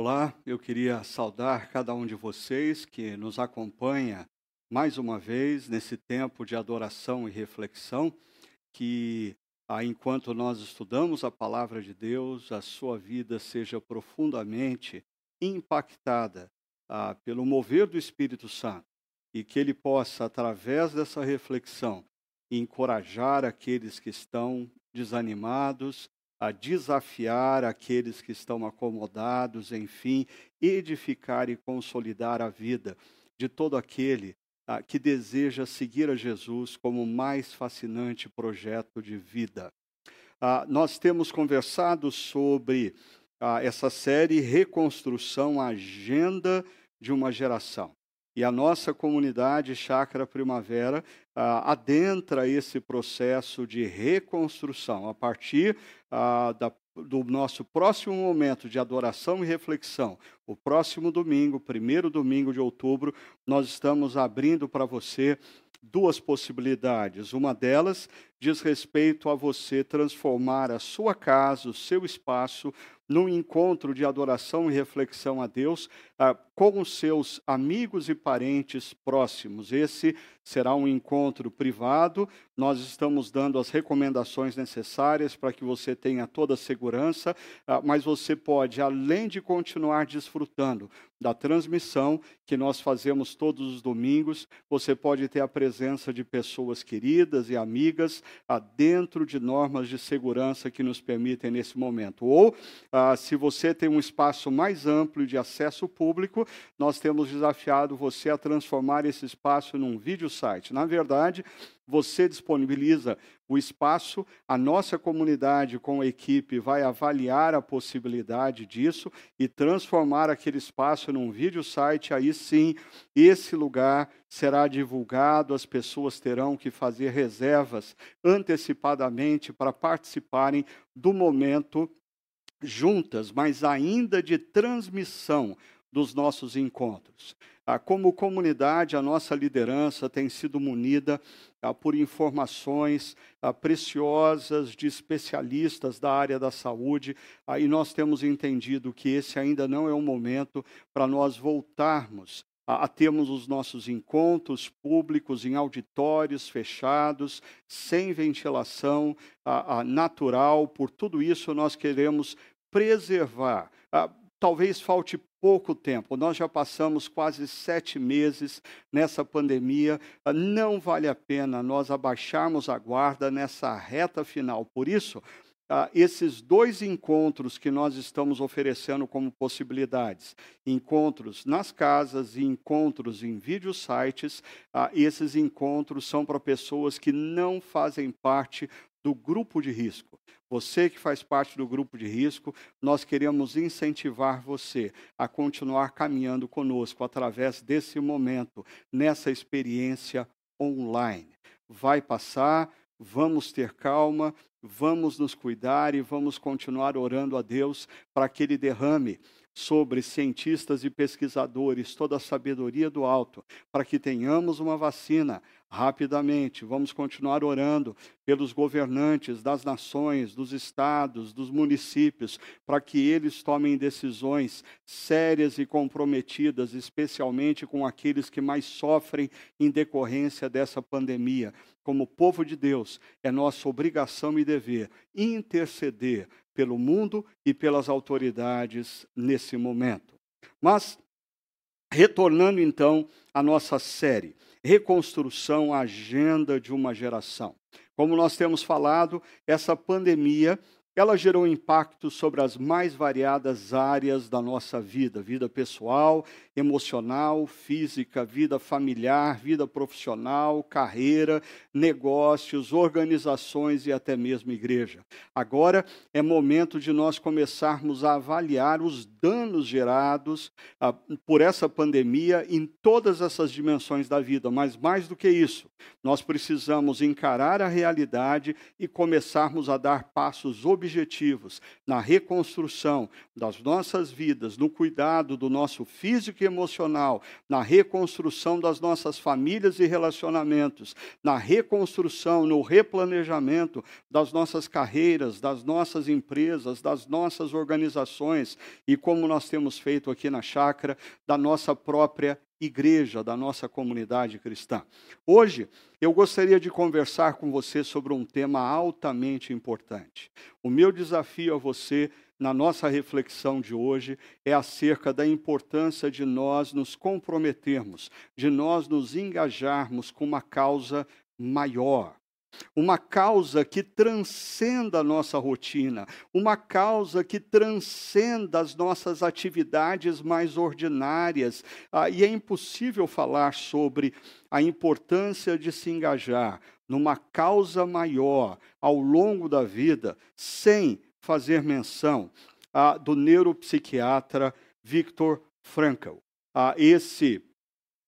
Olá, eu queria saudar cada um de vocês que nos acompanha mais uma vez nesse tempo de adoração e reflexão, que ah, enquanto nós estudamos a palavra de Deus, a sua vida seja profundamente impactada ah, pelo mover do Espírito Santo e que ele possa, através dessa reflexão, encorajar aqueles que estão desanimados, a desafiar aqueles que estão acomodados, enfim, edificar e consolidar a vida de todo aquele ah, que deseja seguir a Jesus como o mais fascinante projeto de vida. Ah, nós temos conversado sobre ah, essa série Reconstrução, Agenda de uma Geração. E a nossa comunidade Chácara Primavera ah, adentra esse processo de reconstrução a partir ah, da, do nosso próximo momento de adoração e reflexão. O próximo domingo, primeiro domingo de outubro, nós estamos abrindo para você duas possibilidades. Uma delas diz respeito a você transformar a sua casa, o seu espaço, num encontro de adoração e reflexão a Deus ah, com os seus amigos e parentes próximos. Esse será um encontro privado. Nós estamos dando as recomendações necessárias para que você tenha toda a segurança, ah, mas você pode, além de continuar desfrutando da transmissão que nós fazemos todos os domingos, você pode ter a presença de pessoas queridas e amigas ah, dentro de normas de segurança que nos permitem nesse momento. Ou, se você tem um espaço mais amplo de acesso público, nós temos desafiado você a transformar esse espaço num vídeo site. Na verdade, você disponibiliza o espaço, a nossa comunidade com a equipe vai avaliar a possibilidade disso e transformar aquele espaço num vídeo site. Aí sim, esse lugar será divulgado, as pessoas terão que fazer reservas antecipadamente para participarem do momento juntas, mas ainda de transmissão dos nossos encontros. Ah, como comunidade, a nossa liderança tem sido munida ah, por informações ah, preciosas de especialistas da área da saúde, e nós temos entendido que esse ainda não é o momento para nós voltarmos a, a termos os nossos encontros públicos em auditórios fechados, sem ventilação natural. Por tudo isso, nós queremos preservar. Talvez falte pouco tempo. Nós já passamos quase sete meses nessa pandemia. Não vale a pena nós abaixarmos a guarda nessa reta final. Por isso, ah, esses dois encontros que nós estamos oferecendo como possibilidades, encontros nas casas e encontros em vídeo sites, ah, esses encontros são para pessoas que não fazem parte do grupo de risco. Você que faz parte do grupo de risco, nós queremos incentivar você a continuar caminhando conosco através desse momento, nessa experiência online. Vai passar, vamos ter calma, vamos nos cuidar e vamos continuar orando a Deus para que Ele derrame sobre cientistas e pesquisadores toda a sabedoria do alto, para que tenhamos uma vacina rapidamente. Vamos continuar orando pelos governantes das nações, dos estados, dos municípios, para que eles tomem decisões sérias e comprometidas, especialmente com aqueles que mais sofrem em decorrência dessa pandemia. Como povo de Deus, é nossa obrigação e dever interceder pelo mundo e pelas autoridades nesse momento. Mas, retornando então à nossa série, Reconstrução, Agenda de uma Geração. Como nós temos falado, essa pandemia ela gerou impacto sobre as mais variadas áreas da nossa vida: vida pessoal, emocional, física, vida familiar, vida profissional, carreira, negócios, organizações e até mesmo igreja. Agora é momento de nós começarmos a avaliar os danos gerados ah, por essa pandemia em todas essas dimensões da vida, mas mais do que isso, nós precisamos encarar a realidade e começarmos a dar passos objetivos objetivos na reconstrução das nossas vidas, no cuidado do nosso físico e emocional, na reconstrução das nossas famílias e relacionamentos, na reconstrução, no replanejamento das nossas carreiras, das nossas empresas, das nossas organizações e como nós temos feito aqui na chácara, da nossa própria igreja, da nossa comunidade cristã. Hoje, eu gostaria de conversar com você sobre um tema altamente importante. O meu desafio a você na nossa reflexão de hoje é acerca da importância de nós nos comprometermos, de nós nos engajarmos com uma causa maior uma causa que transcenda a nossa rotina, uma causa que transcenda as nossas atividades mais ordinárias. Ah, e é impossível falar sobre a importância de se engajar numa causa maior ao longo da vida sem fazer menção ah, do neuropsiquiatra Viktor Frankl. Ah, esse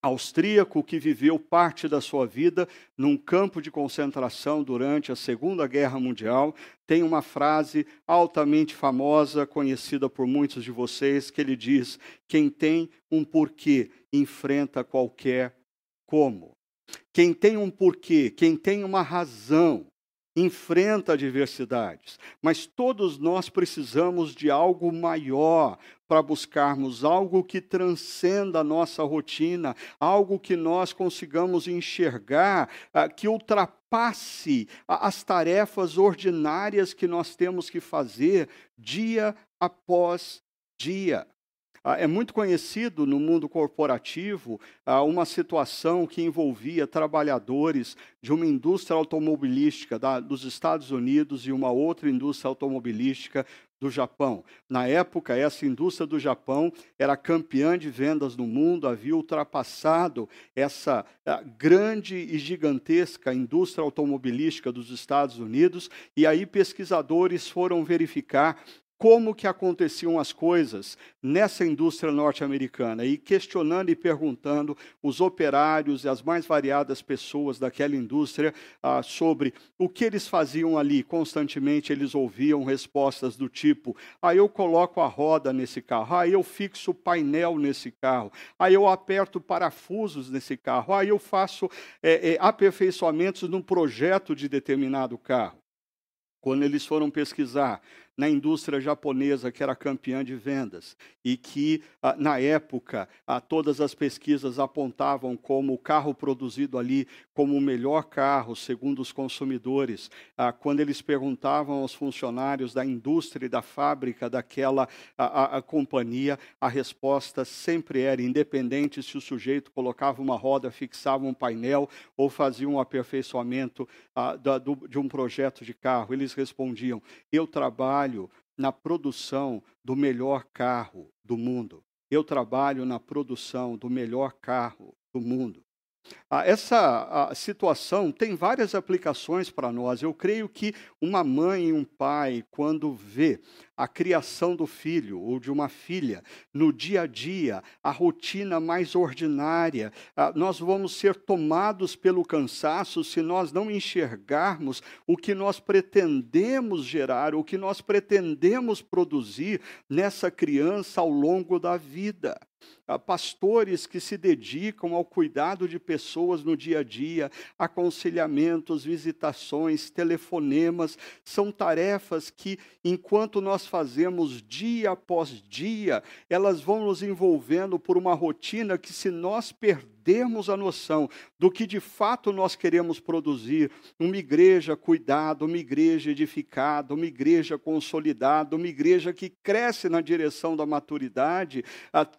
austríaco que viveu parte da sua vida num campo de concentração durante a Segunda Guerra Mundial, tem uma frase altamente famosa, conhecida por muitos de vocês, que ele diz: Quem tem um porquê enfrenta qualquer como. Quem tem um porquê, quem tem uma razão, enfrenta adversidades, mas todos nós precisamos de algo maior para buscarmos algo que transcenda a nossa rotina, algo que nós consigamos enxergar, ah, que ultrapasse as tarefas ordinárias que nós temos que fazer dia após dia. Ah, é muito conhecido no mundo corporativo ah, uma situação que envolvia trabalhadores de uma indústria automobilística dos Estados Unidos e uma outra indústria automobilística do Japão. Na época, essa indústria do Japão era campeã de vendas no mundo, havia ultrapassado essa ah, grande e gigantesca indústria automobilística dos Estados Unidos, e aí pesquisadores foram verificar como que aconteciam as coisas nessa indústria norte-americana e questionando e perguntando os operários e as mais variadas pessoas daquela indústria ah, sobre o que eles faziam ali. Constantemente eles ouviam respostas do tipo: "Ah, eu coloco a roda nesse carro. Ah, eu fixo o painel nesse carro. Ah, eu aperto parafusos nesse carro. Ah, eu faço é, é, aperfeiçoamentos num projeto de determinado carro." Quando eles foram pesquisar na indústria japonesa, que era campeã de vendas, e que, ah, na época, ah, todas as pesquisas apontavam como o carro produzido ali como o melhor carro, segundo os consumidores. Ah, quando eles perguntavam aos funcionários da indústria e da fábrica daquela a, a companhia, a resposta sempre era, independente se o sujeito colocava uma roda, fixava um painel ou fazia um aperfeiçoamento da, do, de um projeto de carro. Eles respondiam: Eu trabalho trabalho na produção do melhor carro do mundo. Eu trabalho na produção do melhor carro do mundo. Ah, essa situação tem várias aplicações para nós. Eu creio que uma mãe e um pai, quando vê a criação do filho ou de uma filha. No dia a dia, a rotina mais ordinária, ah, nós vamos ser tomados pelo cansaço se nós não enxergarmos o que nós pretendemos gerar, o que nós pretendemos produzir nessa criança ao longo da vida. Pastores que se dedicam ao cuidado de pessoas no dia a dia, aconselhamentos, visitações, telefonemas, são tarefas que, enquanto nós fazemos dia após dia, elas vão nos envolvendo por uma rotina que, se nós perdermos, a noção do que de fato nós queremos produzir, uma igreja cuidada, uma igreja edificada, uma igreja consolidada, uma igreja que cresce na direção da maturidade,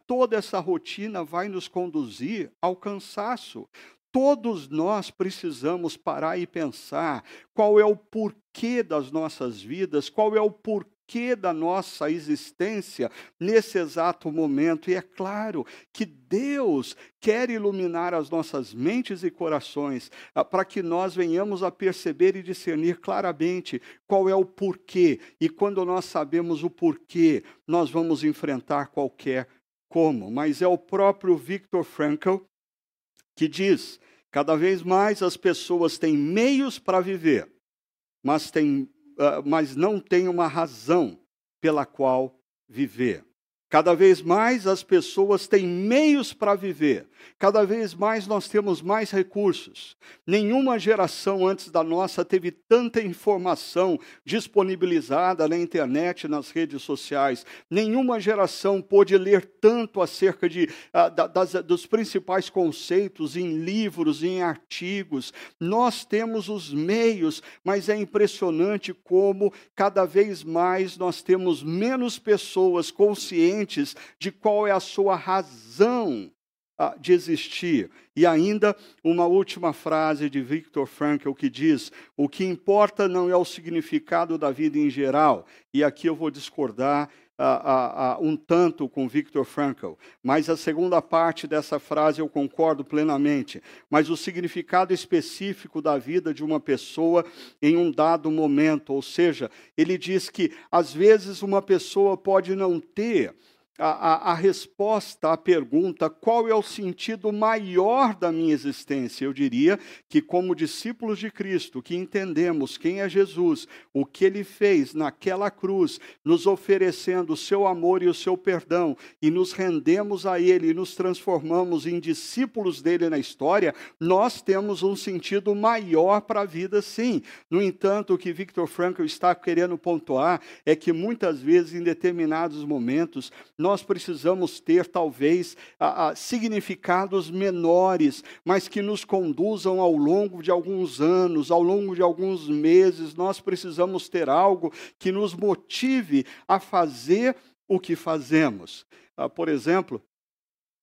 toda essa rotina vai nos conduzir ao cansaço. Todos nós precisamos parar e pensar qual é o porquê das nossas vidas, qual é o porquê porquê da nossa existência nesse exato momento. E é claro que Deus quer iluminar as nossas mentes e corações ah, para que nós venhamos a perceber e discernir claramente qual é o porquê. E quando nós sabemos o porquê, nós vamos enfrentar qualquer como. Mas é o próprio Viktor Frankl que diz: cada vez mais as pessoas têm meios para viver, mas têm mas não têm uma razão pela qual viver. Cada vez mais as pessoas têm meios para viver, cada vez mais nós temos mais recursos. Nenhuma geração antes da nossa teve tanta informação disponibilizada na internet, nas redes sociais. Nenhuma geração pôde ler tanto acerca de, uh, das, dos principais conceitos em livros, em artigos. Nós temos os meios, mas é impressionante como cada vez mais nós temos menos pessoas conscientes conscientes de qual é a sua razão ah, de existir. E ainda uma última frase de Viktor Frankl que diz: o que importa não é o significado da vida em geral. E aqui eu vou discordar um tanto com Viktor Frankl, mas a segunda parte dessa frase eu concordo plenamente. Mas o significado específico da vida de uma pessoa em um dado momento, ou seja, ele diz que às vezes uma pessoa pode não ter a, a, a, resposta à pergunta qual é o sentido maior da minha existência. Eu diria que, como discípulos de Cristo, que entendemos quem é Jesus, o que ele fez naquela cruz, nos oferecendo o seu amor e o seu perdão, e nos rendemos a ele e nos transformamos em discípulos dele na história, nós temos um sentido maior para a vida, sim. No entanto, o que Victor Frankl está querendo pontuar é que muitas vezes, em determinados momentos, nós precisamos ter, talvez, a, a, significados menores, mas que nos conduzam ao longo de alguns anos, ao longo de alguns meses. Nós precisamos ter algo que nos motive a fazer o que fazemos. Ah, por exemplo,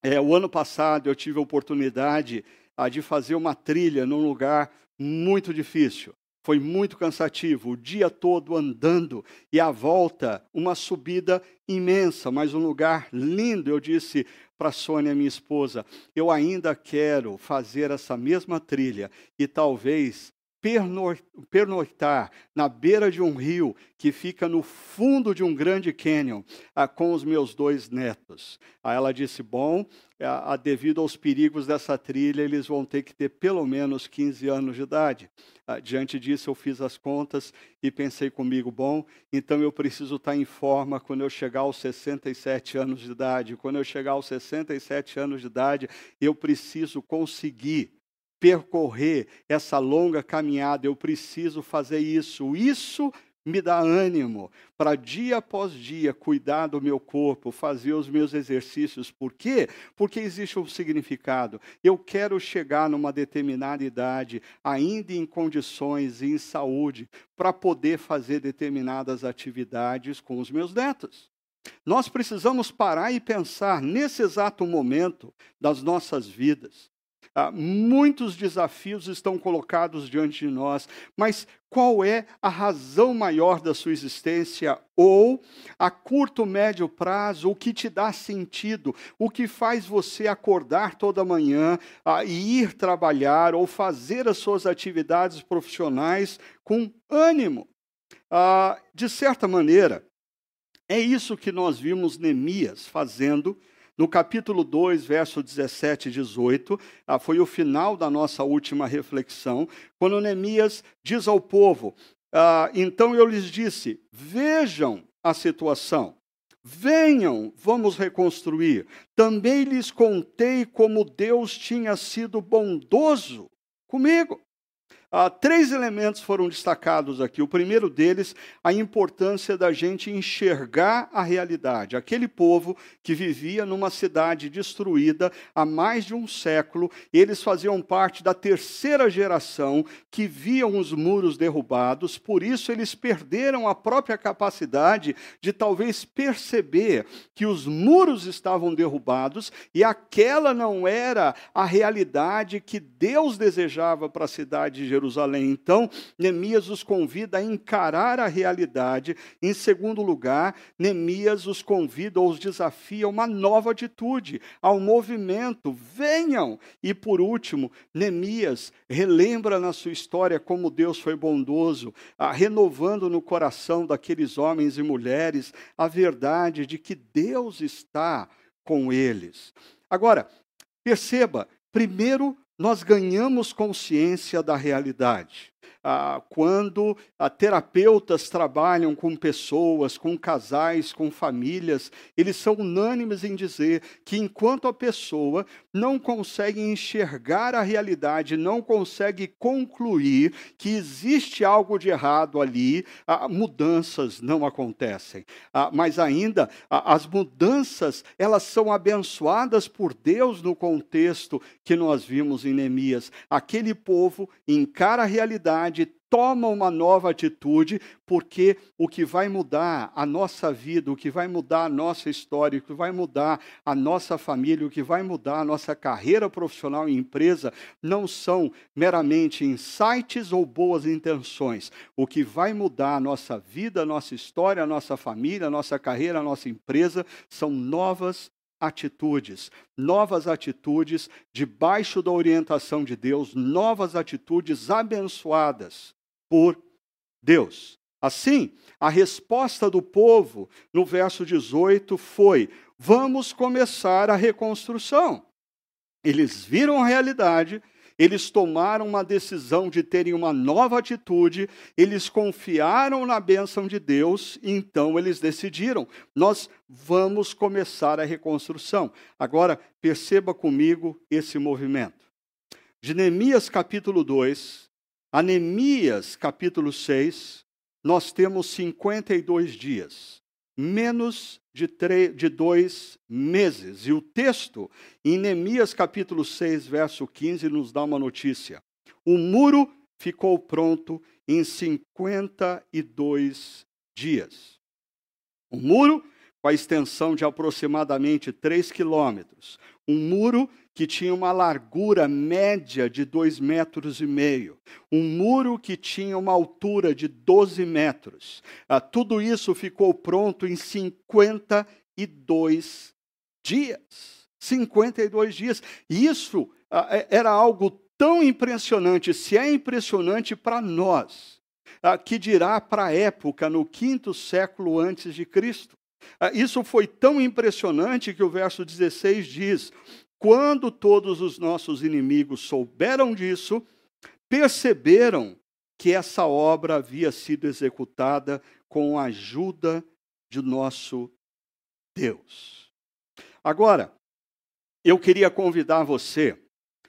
é, o ano passado eu tive a oportunidade ah, de fazer uma trilha num lugar muito difícil. Foi muito cansativo, o dia todo andando e a volta, uma subida imensa, mas um lugar lindo. Eu disse para Sônia, minha esposa, eu ainda quero fazer essa mesma trilha e talvez pernoitar na beira de um rio que fica no fundo de um grande cânion ah, com os meus dois netos. Aí ela disse: Bom, ah, devido aos perigos dessa trilha, eles vão ter que ter pelo menos 15 anos de idade. Ah, diante disso, eu fiz as contas e pensei comigo: bom, então eu preciso estar em forma quando eu chegar aos 67 anos de idade. Quando eu chegar aos 67 anos de idade, eu preciso conseguir percorrer essa longa caminhada, eu preciso fazer isso. Isso me dá ânimo para dia após dia cuidar do meu corpo, fazer os meus exercícios. Por quê? Porque existe um significado. Eu quero chegar numa determinada idade, ainda em condições e em saúde, para poder fazer determinadas atividades com os meus netos. Nós precisamos parar e pensar nesse exato momento das nossas vidas. Ah, muitos desafios estão colocados diante de nós, mas qual é a razão maior da sua existência? Ou, a curto, médio prazo, o que te dá sentido? O que faz você acordar toda manhã ah, e ir trabalhar ou fazer as suas atividades profissionais com ânimo? Ah, de certa maneira, é isso que nós vimos Neemias fazendo no capítulo 2, verso 17 e 18, ah, foi o final da nossa última reflexão, quando Neemias diz ao povo: ah, Então eu lhes disse, vejam a situação. Venham, vamos reconstruir. Também lhes contei como Deus tinha sido bondoso comigo. Ah, três elementos foram destacados aqui. O primeiro deles, a importância da gente enxergar a realidade. Aquele povo que vivia numa cidade destruída há mais de um século, eles faziam parte da terceira geração que viam os muros derrubados, por isso eles perderam a própria capacidade de talvez perceber que os muros estavam derrubados e aquela não era a realidade que Deus desejava para a cidade de Jerusalém. Então, Neemias os convida a encarar a realidade. Em segundo lugar, Neemias os convida ou os desafia a uma nova atitude, ao movimento. Venham! E por último, Neemias relembra na sua história como Deus foi bondoso, renovando no coração daqueles homens e mulheres a verdade de que Deus está com eles. Agora, perceba, primeiro nós ganhamos consciência da realidade. Ah, quando ah, terapeutas trabalham com pessoas, com casais, com famílias, eles são unânimes em dizer que enquanto a pessoa não consegue enxergar a realidade, não consegue concluir que existe algo de errado ali, ah, mudanças não acontecem. Ah, mas ainda, ah, as mudanças, elas são abençoadas por Deus no contexto que nós vimos em Neemias. Aquele povo encara a realidade, toma uma nova atitude, porque o que vai mudar a nossa vida, o que vai mudar a nossa história, o que vai mudar a nossa família, o que vai mudar a nossa carreira profissional e empresa, não são meramente insights ou boas intenções. O que vai mudar a nossa vida, a nossa história, a nossa família, a nossa carreira, a nossa empresa, são novas atitudes, novas atitudes debaixo da orientação de Deus, novas atitudes abençoadas por Deus. Assim, a resposta do povo no verso 18 foi: vamos começar a reconstrução. Eles viram a realidade, eles tomaram uma decisão de terem uma nova atitude, eles confiaram na bênção de Deus, então eles decidiram: nós vamos começar a reconstrução. Agora, perceba comigo esse movimento. De Neemias capítulo 2, a Neemias, capítulo 6, nós temos 52 dias, menos de, de dois meses. E o texto, em Neemias, capítulo 6, verso 15, nos dá uma notícia. O muro ficou pronto em 52 dias. O muro, com a extensão de aproximadamente 3 quilômetros, um muro que tinha uma largura média de dois metros e meio, um muro que tinha uma altura de 12 metros. Ah, tudo isso ficou pronto em 52 dias. 52 dias. Isso ah, é, era algo tão impressionante, se é impressionante para nós, ah, que dirá para a época, no quinto século antes de Cristo. Ah, isso foi tão impressionante que o verso 16 diz: quando todos os nossos inimigos souberam disso, perceberam que essa obra havia sido executada com a ajuda de nosso Deus. Agora, eu queria convidar você,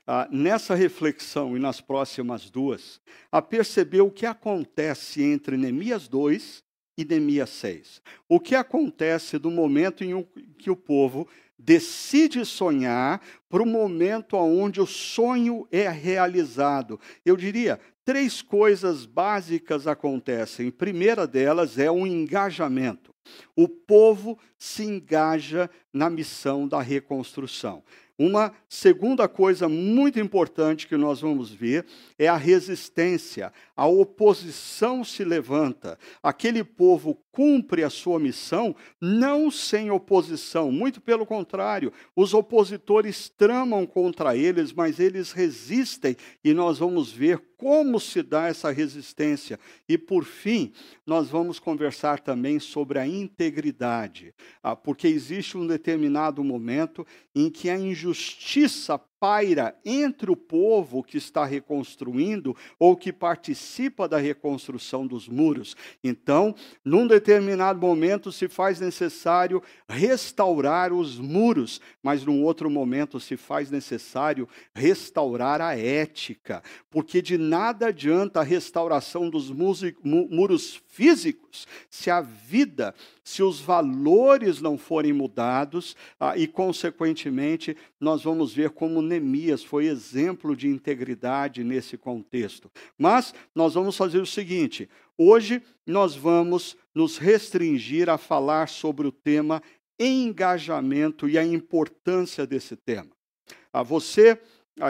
ah, nessa reflexão e nas próximas duas, a perceber o que acontece entre Neemias 2 e Neemias 6. O que acontece do momento em que o povo decide sonhar para o momento onde o sonho é realizado. Eu diria, três coisas básicas acontecem. A primeira delas é o engajamento. O povo se engaja na missão da reconstrução. Uma segunda coisa muito importante que nós vamos ver é a resistência. A oposição se levanta. Aquele povo cumpre a sua missão não sem oposição, muito pelo contrário, os opositores tramam contra eles, mas eles resistem e nós vamos ver como se dá essa resistência. E por fim, nós vamos conversar também sobre a integridade, ah, porque existe um determinado momento em que a injustiça paira entre o povo que está reconstruindo ou que participa da reconstrução dos muros. Então, num determinado momento se faz necessário restaurar os muros, mas num outro momento se faz necessário restaurar a ética, porque de nada adianta a restauração dos muros físicos se a vida, se os valores não forem mudados, ah, e consequentemente nós vamos ver como Neemias foi exemplo de integridade nesse contexto. Mas nós vamos fazer o seguinte: hoje nós vamos nos restringir a falar sobre o tema engajamento e a importância desse tema. A você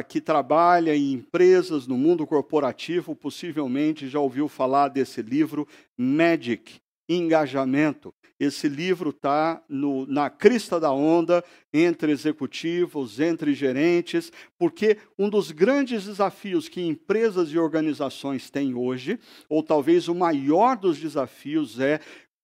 que trabalha em empresas no mundo corporativo, possivelmente já ouviu falar desse livro Magic, Engajamento. Esse livro está na crista da onda entre executivos, entre gerentes, porque um dos grandes desafios que empresas e organizações têm hoje, ou talvez o maior dos desafios, é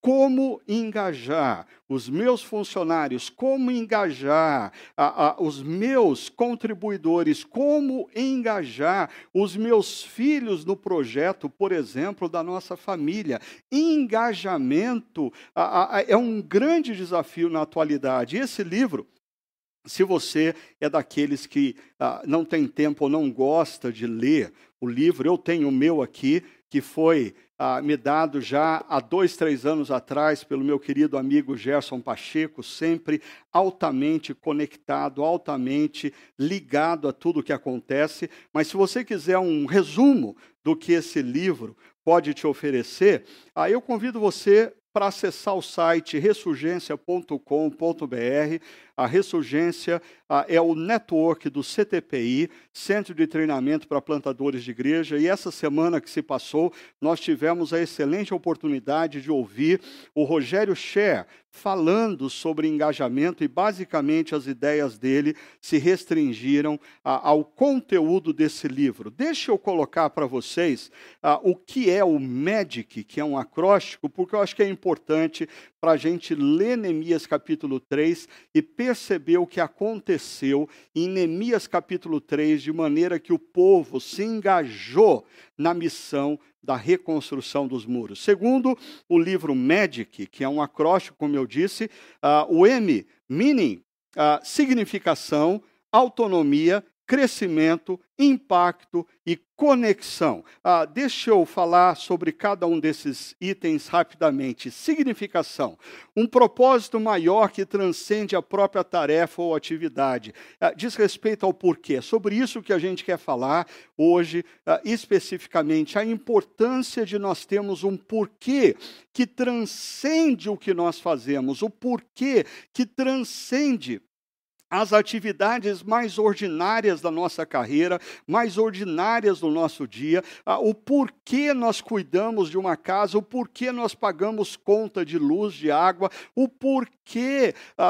como engajar os meus funcionários, como engajar a, a, os meus contribuidores, como engajar os meus filhos no projeto, por exemplo, da nossa família. Engajamento a, é um grande desafio na atualidade. Esse livro. Se você é daqueles que ah, não tem tempo ou não gosta de ler o livro, eu tenho o meu aqui, que foi ah, me dado já há dois, três anos atrás pelo meu querido amigo Gerson Pacheco, sempre altamente conectado, altamente ligado a tudo o que acontece. Mas se você quiser um resumo do que esse livro pode te oferecer, aí eu convido você para acessar o site ressurgência.com.br. A Ressurgência é o network do CTPI, Centro de Treinamento para Plantadores de Igreja, e essa semana que se passou, nós tivemos a excelente oportunidade de ouvir o Rogério Scher falando sobre engajamento e basicamente as ideias dele se restringiram ao conteúdo desse livro. Deixa eu colocar para vocês o que é o MEDIC, que é um acróstico, porque eu acho que é importante para a gente ler Neemias capítulo 3 e perceber o que aconteceu em Neemias capítulo 3, de maneira que o povo se engajou na missão da reconstrução dos muros. Segundo o livro Magic, que é um acróstico, como eu disse, uh, o M, meaning, uh, significação, autonomia, crescimento, impacto e conexão. Ah, deixa eu falar sobre cada um desses itens rapidamente. Significação: um propósito maior que transcende a própria tarefa ou atividade. Ah, diz respeito ao porquê. Sobre isso que a gente quer falar hoje, ah, especificamente, a importância de nós termos um porquê que transcende o que nós fazemos, o porquê que transcende as atividades mais ordinárias da nossa carreira, mais ordinárias do nosso dia, o porquê nós cuidamos de uma casa, o porquê nós pagamos conta de luz, de água, o porquê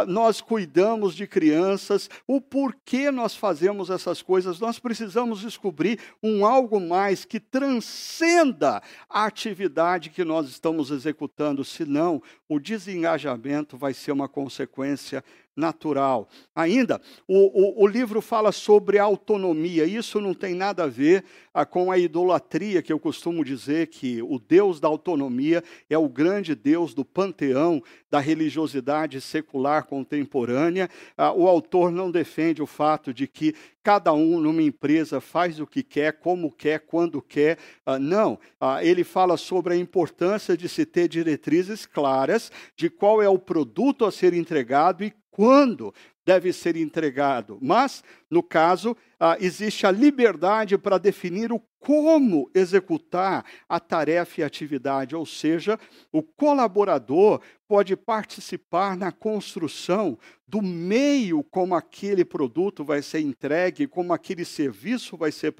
nós cuidamos de crianças, o porquê nós fazemos essas coisas. Nós precisamos descobrir um algo mais que transcenda a atividade que nós estamos executando, senão o desengajamento vai ser uma consequência natural. Ainda, o, o, o, livro fala sobre autonomia. Isso não tem nada a ver ah, com a idolatria que eu costumo dizer que o Deus da autonomia é o grande Deus do panteão da religiosidade secular contemporânea. Ah, o autor não defende o fato de que cada um numa empresa faz o que quer, como quer, quando quer. Ah, não, ah, ele fala sobre a importância de se ter diretrizes claras de qual é o produto a ser entregado e quando deve ser entregado. Mas, no caso, ah, existe a liberdade para definir o como executar a tarefa e atividade, ou seja, o colaborador pode participar na construção do meio como aquele produto vai ser entregue, como aquele serviço vai ser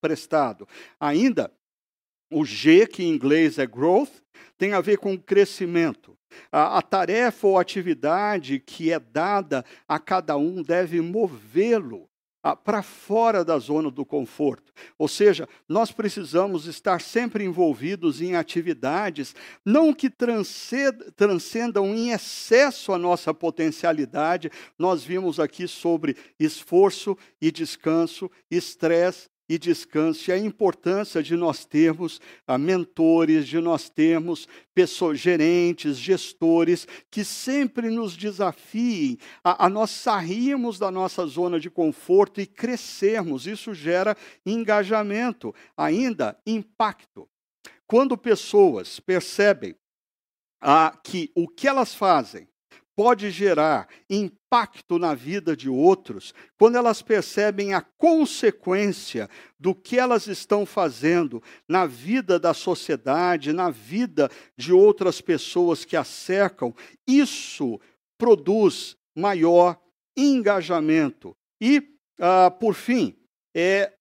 prestado. Ainda, o G, que em inglês é growth, tem a ver com crescimento. A, a tarefa ou atividade que é dada a cada um deve movê-lo para fora da zona do conforto. Ou seja, nós precisamos estar sempre envolvidos em atividades não que transcendam em excesso a nossa potencialidade. Nós vimos aqui sobre esforço e descanso, estresse e descanso, e a importância de nós termos ah, mentores, de nós termos pessoas, gerentes, gestores, que sempre nos desafiem a, a nós sairmos da nossa zona de conforto e crescermos. Isso gera engajamento, ainda impacto. Quando pessoas percebem ah, que o que elas fazem pode gerar impacto na vida de outros quando elas percebem a consequência do que elas estão fazendo na vida da sociedade, na vida de outras pessoas que a cercam. Isso produz maior engajamento. E, uh, por fim, é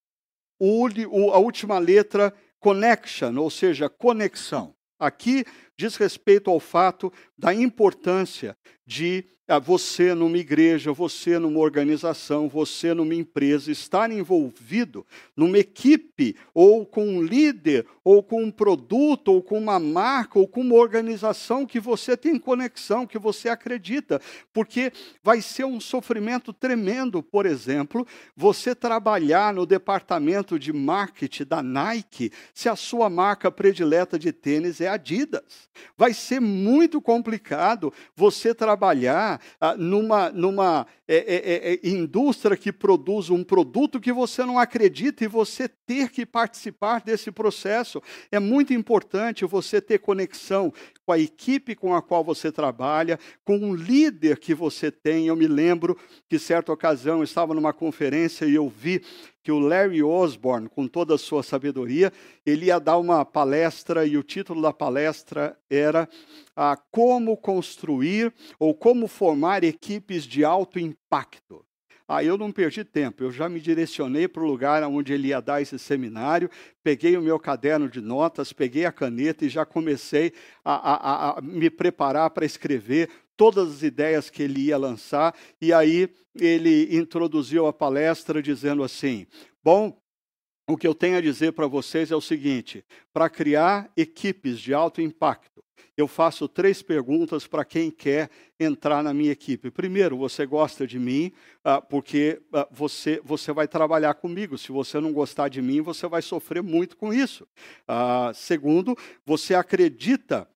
o, a última letra, connection, ou seja, conexão. Aqui diz respeito ao fato da importância de você numa igreja, você numa organização, você numa empresa, estar envolvido numa equipe, ou com um líder, ou com um produto, ou com uma marca, ou com uma organização que você tem conexão, que você acredita, porque vai ser um sofrimento tremendo, por exemplo, você trabalhar no departamento de marketing da Nike, se a sua marca predileta de tênis é Adidas. Vai ser muito complicado você trabalhar ah, numa, numa é, é, é, é, indústria que produz um produto que você não acredita e você ter que participar desse processo. É muito importante você ter conexão com a equipe com a qual você trabalha, com um líder que você tem. Eu me lembro que, certa ocasião, eu estava numa conferência e eu vi que o Larry Osborne, com toda a sua sabedoria, ele ia dar uma palestra e o título da palestra era ah, Como construir ou como formar equipes de alto impacto. Ah, eu não perdi tempo, eu já me direcionei para o lugar onde ele ia dar esse seminário, peguei o meu caderno de notas, peguei a caneta e já comecei a, a, a me preparar para escrever todas as ideias que ele ia lançar, e aí ele introduziu a palestra dizendo assim: Bom, o que eu tenho a dizer para vocês é o seguinte: para criar equipes de alto impacto, eu faço três perguntas para quem quer entrar na minha equipe. Primeiro, você gosta de mim, uh, porque uh, você, você vai trabalhar comigo. Se você não gostar de mim, você vai sofrer muito com isso. Uh, segundo, você acredita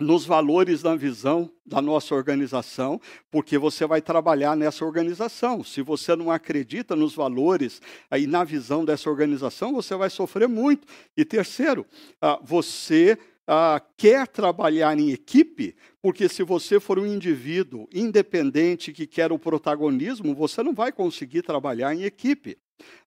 nos valores da visão da nossa organização, porque você vai trabalhar nessa organização. Se você não acredita nos valores e na visão dessa organização, você vai sofrer muito. E terceiro, ah, você ah, quer trabalhar em equipe, porque se você for um indivíduo independente que quer o protagonismo, você não vai conseguir trabalhar em equipe.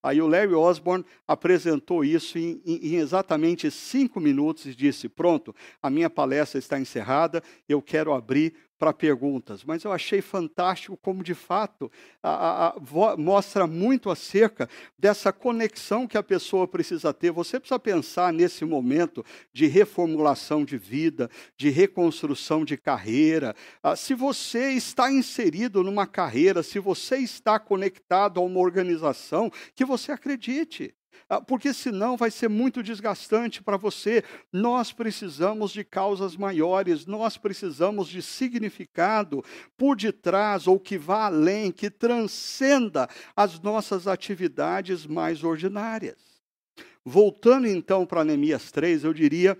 Aí o Larry Osborne apresentou isso em, em, em, exatamente cinco minutos e disse: Pronto, a minha palestra está encerrada, eu quero abrir para perguntas. Mas eu achei fantástico como, de fato, a, a, a, mostra muito acerca dessa conexão que a pessoa precisa ter. Você precisa pensar nesse momento de reformulação de vida, de reconstrução de carreira. Ah, se você está inserido numa carreira, se você está conectado a uma organização, que você acredite. Ah, porque senão vai ser muito desgastante para você. Nós precisamos de causas maiores, nós precisamos de significado por detrás ou que vá além, que transcenda as nossas atividades mais ordinárias. Voltando então para Neemias 3, eu diria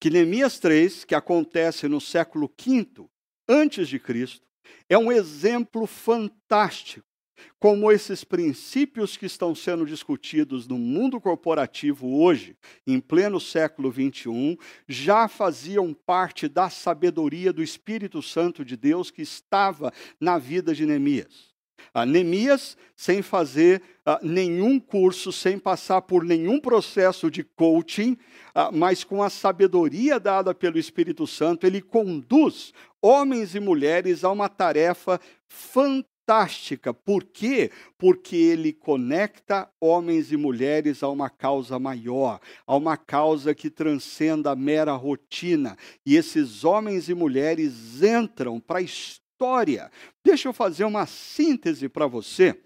que Neemias 3, que acontece no século V antes de Cristo, é um exemplo fantástico como esses princípios que estão sendo discutidos no mundo corporativo hoje, em pleno século XXI, já faziam parte da sabedoria do Espírito Santo de Deus que estava na vida de Neemias. A Neemias, sem fazer uh, nenhum curso, sem passar por nenhum processo de coaching, uh, mas com a sabedoria dada pelo Espírito Santo, ele conduz homens e mulheres a uma tarefa fantástica fantástica. Por quê? Porque ele conecta homens e mulheres a uma causa maior, a uma causa que transcenda a mera rotina. E esses homens e mulheres entram para a história. Deixa eu fazer uma síntese para você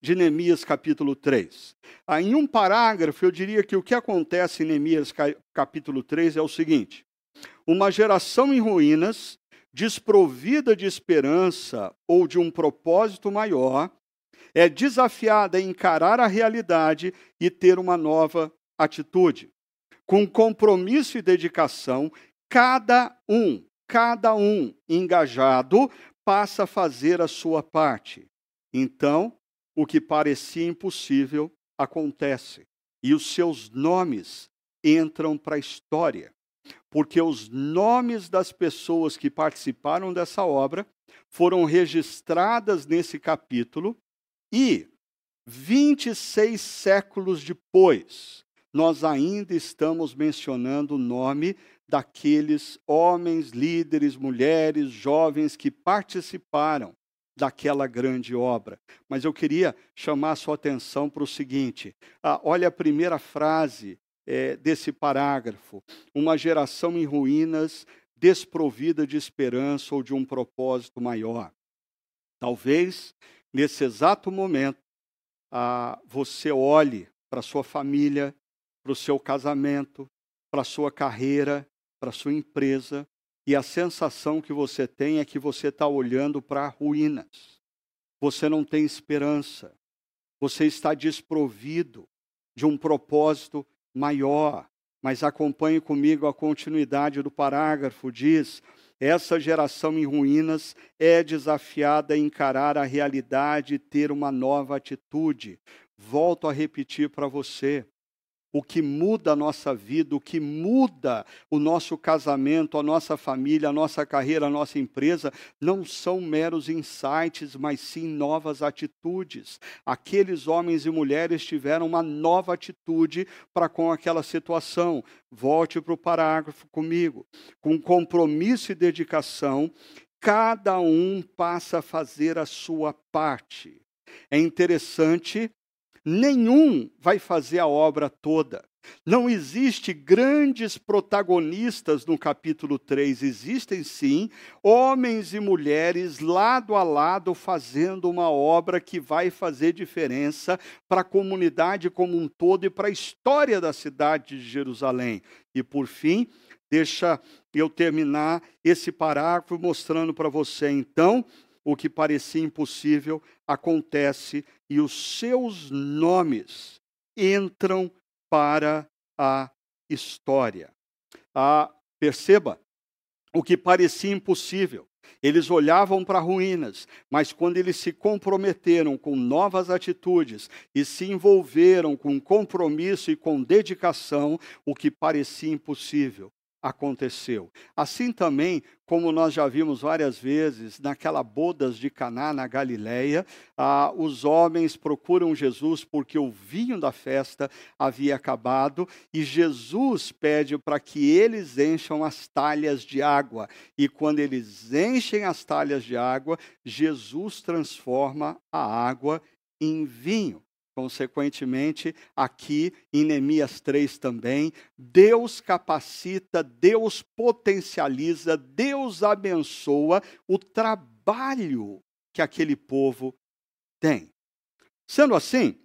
de Neemias capítulo 3. Ah, em um parágrafo, eu diria que o que acontece em Neemias capítulo 3 é o seguinte: uma geração em ruínas desprovida de esperança ou de um propósito maior, é desafiada a encarar a realidade e ter uma nova atitude. Com compromisso e dedicação, cada um, cada um engajado passa a fazer a sua parte. Então, o que parecia impossível acontece e os seus nomes entram para a história porque os nomes das pessoas que participaram dessa obra foram registradas nesse capítulo e 26 séculos depois, nós ainda estamos mencionando o nome daqueles homens, líderes, mulheres, jovens que participaram daquela grande obra. Mas eu queria chamar a sua atenção para o seguinte: ah, olha a primeira frase é, desse parágrafo. Uma geração em ruínas, desprovida de esperança ou de um propósito maior. Talvez, nesse exato momento, você olhe para sua família, para o seu casamento, para a sua carreira, para a sua empresa, e a sensação que você tem é que você está olhando para ruínas. Você não tem esperança. Você está desprovido de um propósito maior. Mas acompanhe comigo a continuidade do parágrafo: diz, essa geração em ruínas é desafiada a encarar a realidade e ter uma nova atitude. Volto a repetir para você o que muda a nossa vida, o que muda o nosso casamento, a nossa família, a nossa carreira, a nossa empresa, não são meros insights, mas sim novas atitudes. Aqueles homens e mulheres tiveram uma nova atitude para com aquela situação. Volte para o parágrafo comigo. Com compromisso e dedicação, cada um passa a fazer a sua parte. É interessante nenhum vai fazer a obra toda. Não existe grandes protagonistas no capítulo 3, existem sim homens e mulheres lado a lado fazendo uma obra que vai fazer diferença para a comunidade como um todo e para a história da cidade de Jerusalém. E por fim, deixa eu terminar esse parágrafo mostrando para você então o que parecia impossível acontece e os seus nomes entram para a história. Ah, perceba, o que parecia impossível. Eles olhavam para ruínas, mas quando eles se comprometeram com novas atitudes e se envolveram com compromisso e com dedicação, o que parecia impossível aconteceu. Assim também, como nós já vimos várias vezes, naquela bodas de Caná na Galileia, ah, os homens procuram Jesus porque o vinho da festa havia acabado e Jesus pede para que eles encham as talhas de água. E quando eles enchem as talhas de água, Jesus transforma a água em vinho. Consequentemente, aqui em Neemias 3 também, Deus capacita, Deus potencializa, Deus abençoa o trabalho que aquele povo tem. Sendo assim,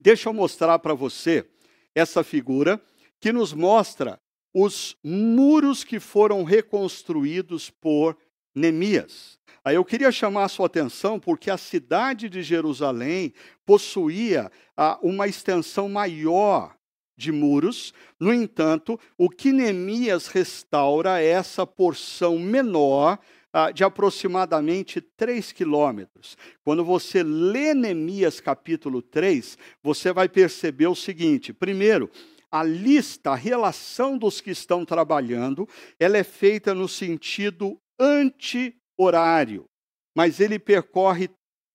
deixa eu mostrar para você essa figura que nos mostra os muros que foram reconstruídos por Neemias. Aí eu queria chamar a sua atenção porque a cidade de Jerusalém possuía ah, uma extensão maior de muros. No entanto, o que Neemias restaura é essa porção menor ah, de aproximadamente 3 quilômetros. Quando você lê Neemias capítulo 3, você vai perceber o seguinte: primeiro, a lista, a relação dos que estão trabalhando, ela é feita no sentido anti-horário, mas ele percorre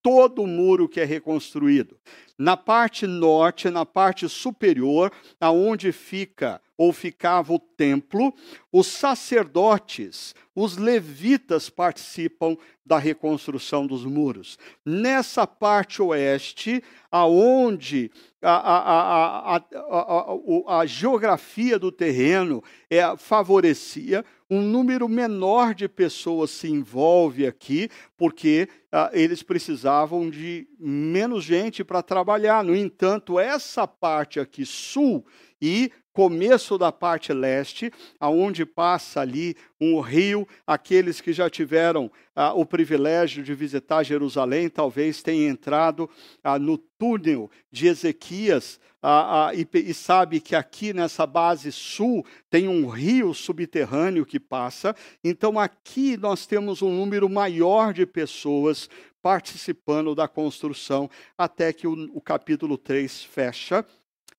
todo o muro que é reconstruído. Na parte norte, na parte superior, aonde fica ou ficava o templo, os sacerdotes, os levitas participam da reconstrução dos muros. Nessa parte oeste, aonde a, a, a, a geografia do terreno é, favorecia, um número menor de pessoas se envolve aqui, porque ah, eles precisavam de menos gente para trabalhar. No entanto, essa parte aqui sul e começo da parte leste, aonde passa ali um rio. Aqueles que já tiveram ah, o privilégio de visitar Jerusalém, talvez tenham entrado ah, no túnel de Ezequias ah, ah e, e, sabe que aqui nessa base sul tem um rio subterrâneo que passa. Então aqui nós temos um número maior de pessoas participando da construção, até que o, o capítulo 3 fecha,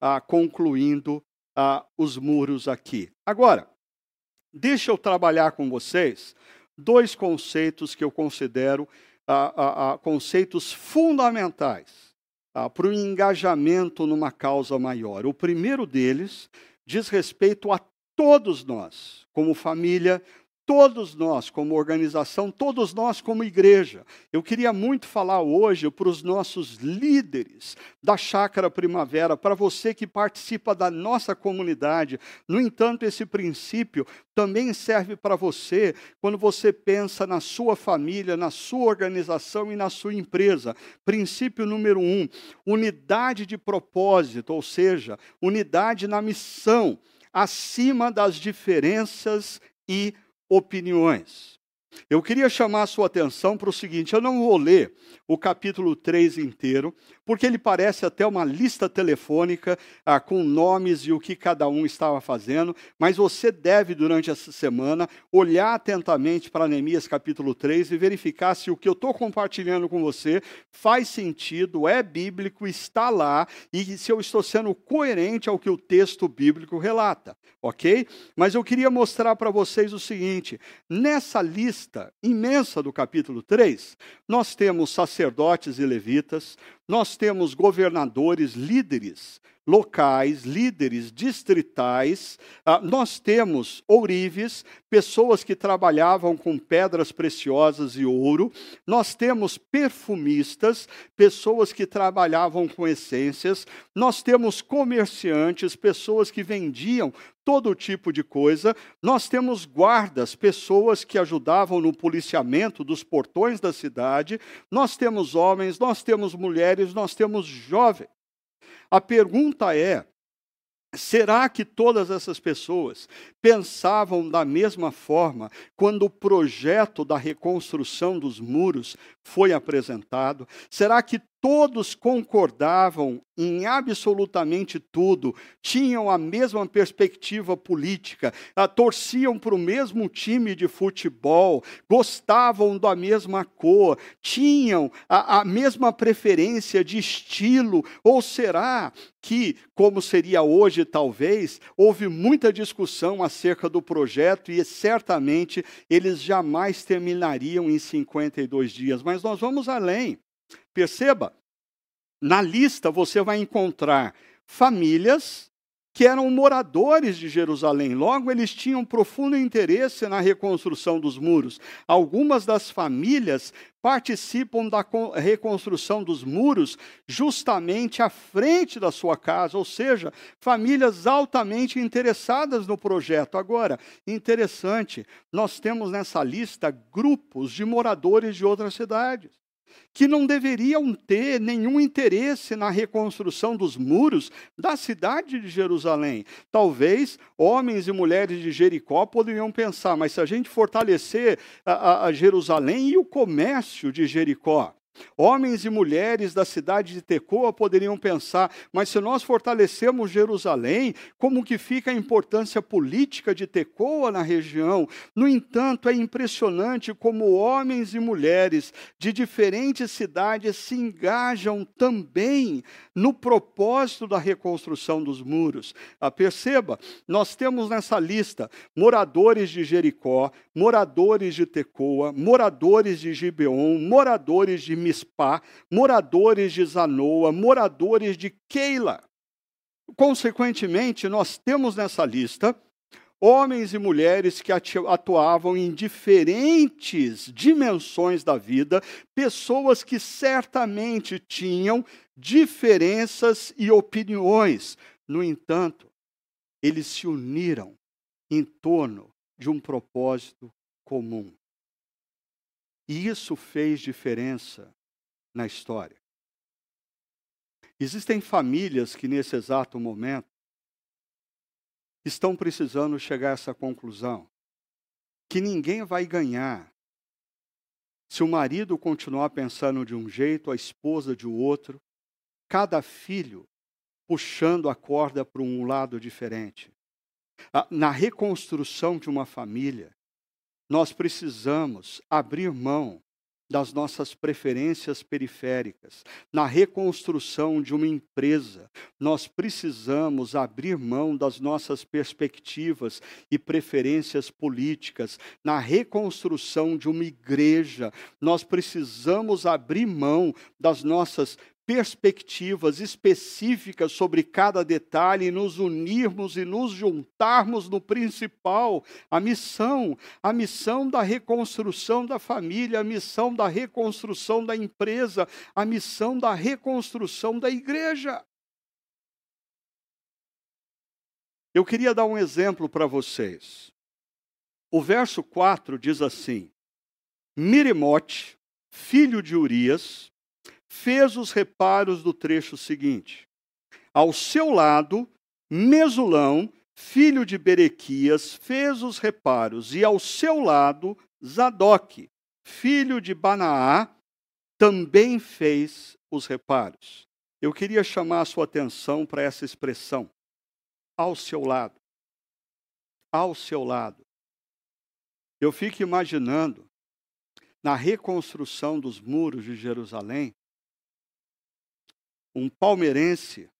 ah, concluindo ah, os muros aqui. Agora, deixa eu trabalhar com vocês dois conceitos que eu considero ah, ah, conceitos fundamentais ah, para o engajamento numa causa maior. O primeiro deles diz respeito a todos nós, como família, todos nós, como organização, todos nós, como igreja. Eu queria muito falar hoje para os nossos líderes da Chácara Primavera, para você que participa da nossa comunidade. No entanto, esse princípio também serve para você quando você pensa na sua família, na sua organização e na sua empresa. Princípio número um: unidade de propósito, ou seja, unidade na missão, acima das diferenças e opiniões. Eu queria chamar a sua atenção para o seguinte: eu não vou ler o capítulo 3 inteiro, porque ele parece até uma lista telefônica ah, com nomes e o que cada um estava fazendo, mas você deve, durante essa semana, olhar atentamente para Neemias capítulo 3 e verificar se o que eu estou compartilhando com você faz sentido, é bíblico, está lá, e se eu estou sendo coerente ao que o texto bíblico relata, ok? Mas eu queria mostrar para vocês o seguinte: nessa lista imensa do capítulo 3, nós temos sacerdotes e levitas, nós temos governadores, líderes locais, líderes distritais, ah, nós temos ourives, pessoas que trabalhavam com pedras preciosas e ouro, nós temos perfumistas, pessoas que trabalhavam com essências, nós temos comerciantes, pessoas que vendiam todo tipo de coisa. Nós temos guardas, pessoas que ajudavam no policiamento dos portões da cidade. Nós temos homens, nós temos mulheres, nós temos jovens. A pergunta é: Será que todas essas pessoas pensavam da mesma forma quando o projeto da reconstrução dos muros foi apresentado? Será que todos concordavam em absolutamente tudo, tinham a mesma perspectiva política, torciam para o mesmo time de futebol, gostavam da mesma cor, tinham a, a mesma preferência de estilo? Ou será que, como seria hoje talvez, houve muita discussão acerca do projeto e certamente eles jamais terminariam em 52 dias? Mas nós vamos além. Perceba, na lista você vai encontrar famílias que eram moradores de Jerusalém. Logo, eles tinham profundo interesse na reconstrução dos muros. Algumas das famílias participam da reconstrução dos muros justamente à frente da sua casa, ou seja, famílias altamente interessadas no projeto. Agora, interessante, nós temos nessa lista grupos de moradores de outras cidades que não deveriam ter nenhum interesse na reconstrução dos muros da cidade de Jerusalém. Talvez homens e mulheres de Jericó poderiam pensar, mas se a gente fortalecer a, a, a Jerusalém e o comércio de Jericó, Homens e mulheres da cidade de Tecoa poderiam pensar, mas se nós fortalecemos Jerusalém, como que fica a importância política de Tecoa na região? No entanto, é impressionante como homens e mulheres de diferentes cidades se engajam também no propósito da reconstrução dos muros. Ah, perceba, nós temos nessa lista moradores de Jericó, moradores de Tecoa, moradores de Gibeon, moradores de Mispá, moradores de Zanoa, moradores de Keila. Consequentemente, nós temos nessa lista homens e mulheres que atuavam em diferentes dimensões da vida, pessoas que certamente tinham diferenças e opiniões. No entanto, eles se uniram em torno de um propósito comum. E isso fez diferença na história. Existem famílias que, nesse exato momento, estão precisando chegar a essa conclusão: que ninguém vai ganhar se o marido continuar pensando de um jeito, a esposa de outro, cada filho puxando a corda para um lado diferente. Na reconstrução de uma família, nós precisamos abrir mão das nossas preferências periféricas. Na reconstrução de uma empresa, nós precisamos abrir mão das nossas perspectivas e preferências políticas. Na reconstrução de uma igreja, nós precisamos abrir mão das nossas perspectivas específicas sobre cada detalhe e nos unirmos e nos juntarmos no principal, a missão, a missão da reconstrução da família, a missão da reconstrução da empresa, a missão da reconstrução da igreja. Eu queria dar um exemplo para vocês. O verso 4 diz assim: Mirimote, filho de Urias, fez os reparos do trecho seguinte. Ao seu lado, Mesulão, filho de Berequias, fez os reparos, e ao seu lado, Zadok, filho de Banaá, também fez os reparos. Eu queria chamar a sua atenção para essa expressão ao seu lado. Ao seu lado. Eu fico imaginando, na reconstrução dos muros de Jerusalém, um palmeirense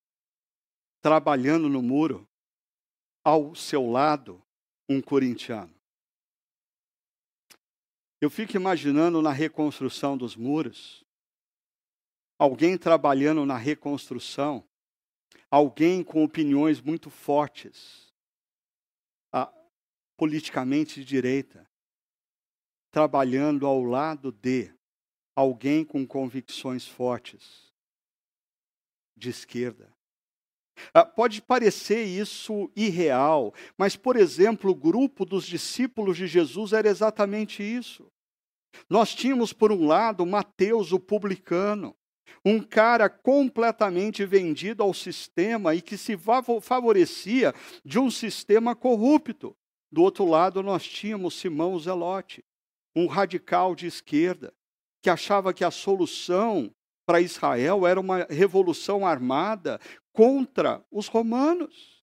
trabalhando no muro, ao seu lado, um corintiano. Eu fico imaginando na reconstrução dos muros, alguém trabalhando na reconstrução, alguém com opiniões muito fortes, ah, politicamente de direita, trabalhando ao lado de alguém com convicções fortes, de esquerda. Ah, pode parecer isso irreal, mas, por exemplo, o grupo dos discípulos de Jesus era exatamente isso. Nós tínhamos, por um lado, Mateus, o publicano, um cara completamente vendido ao sistema e que se favorecia de um sistema corrupto. Do outro lado, nós tínhamos Simão Zelote, um radical de esquerda, que achava que a solução para Israel era uma revolução armada contra os romanos.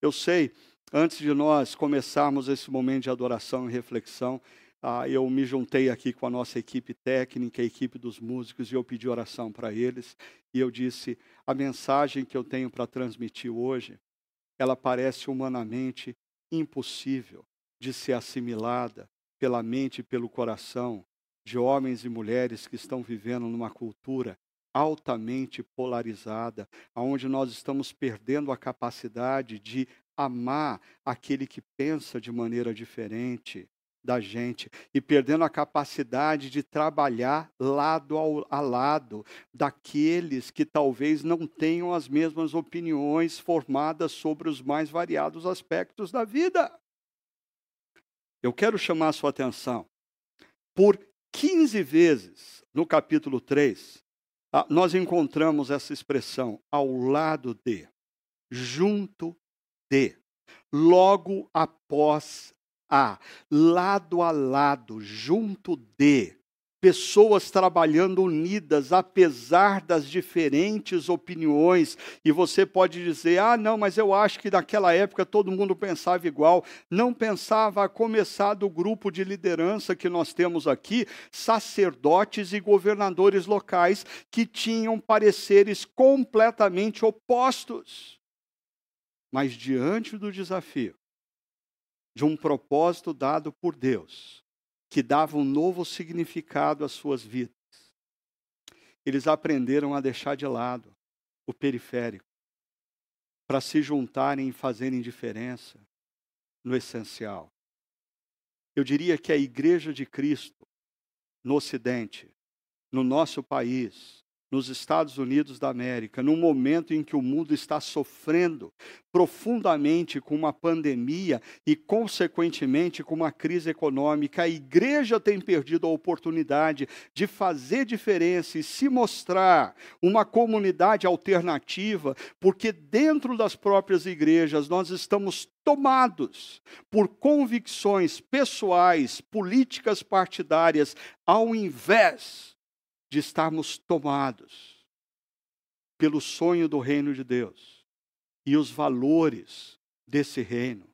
Eu sei, antes de nós começarmos esse momento de adoração e reflexão, ah, eu me juntei aqui com a nossa equipe técnica, a equipe dos músicos, e eu pedi oração para eles. E eu disse: a mensagem que eu tenho para transmitir hoje, ela parece humanamente impossível de ser assimilada pela mente e pelo coração de homens e mulheres que estão vivendo numa cultura altamente polarizada, aonde nós estamos perdendo a capacidade de amar aquele que pensa de maneira diferente, da gente e perdendo a capacidade de trabalhar lado ao, a lado daqueles que talvez não tenham as mesmas opiniões formadas sobre os mais variados aspectos da vida. Eu quero chamar a sua atenção. Por 15 vezes no capítulo 3, ah, nós encontramos essa expressão ao lado de, junto de, logo após a, lado a lado, junto de, pessoas trabalhando unidas, apesar das diferentes opiniões. E você pode dizer: ah, não, mas eu acho que naquela época todo mundo pensava igual. Não pensava, a começar do grupo de liderança que nós temos aqui, sacerdotes e governadores locais que tinham pareceres completamente opostos. Mas diante do desafio, de um propósito dado por Deus, que dava um novo significado às suas vidas. Eles aprenderam a deixar de lado o periférico, para se juntarem e fazerem diferença no essencial. Eu diria que a Igreja de Cristo, no Ocidente, no nosso país, nos Estados Unidos da América, num momento em que o mundo está sofrendo profundamente com uma pandemia e, consequentemente, com uma crise econômica, a igreja tem perdido a oportunidade de fazer diferença e se mostrar uma comunidade alternativa, porque dentro das próprias igrejas nós estamos tomados por convicções pessoais, políticas partidárias, ao invés de estarmos tomados pelo sonho do reino de Deus e os valores desse reino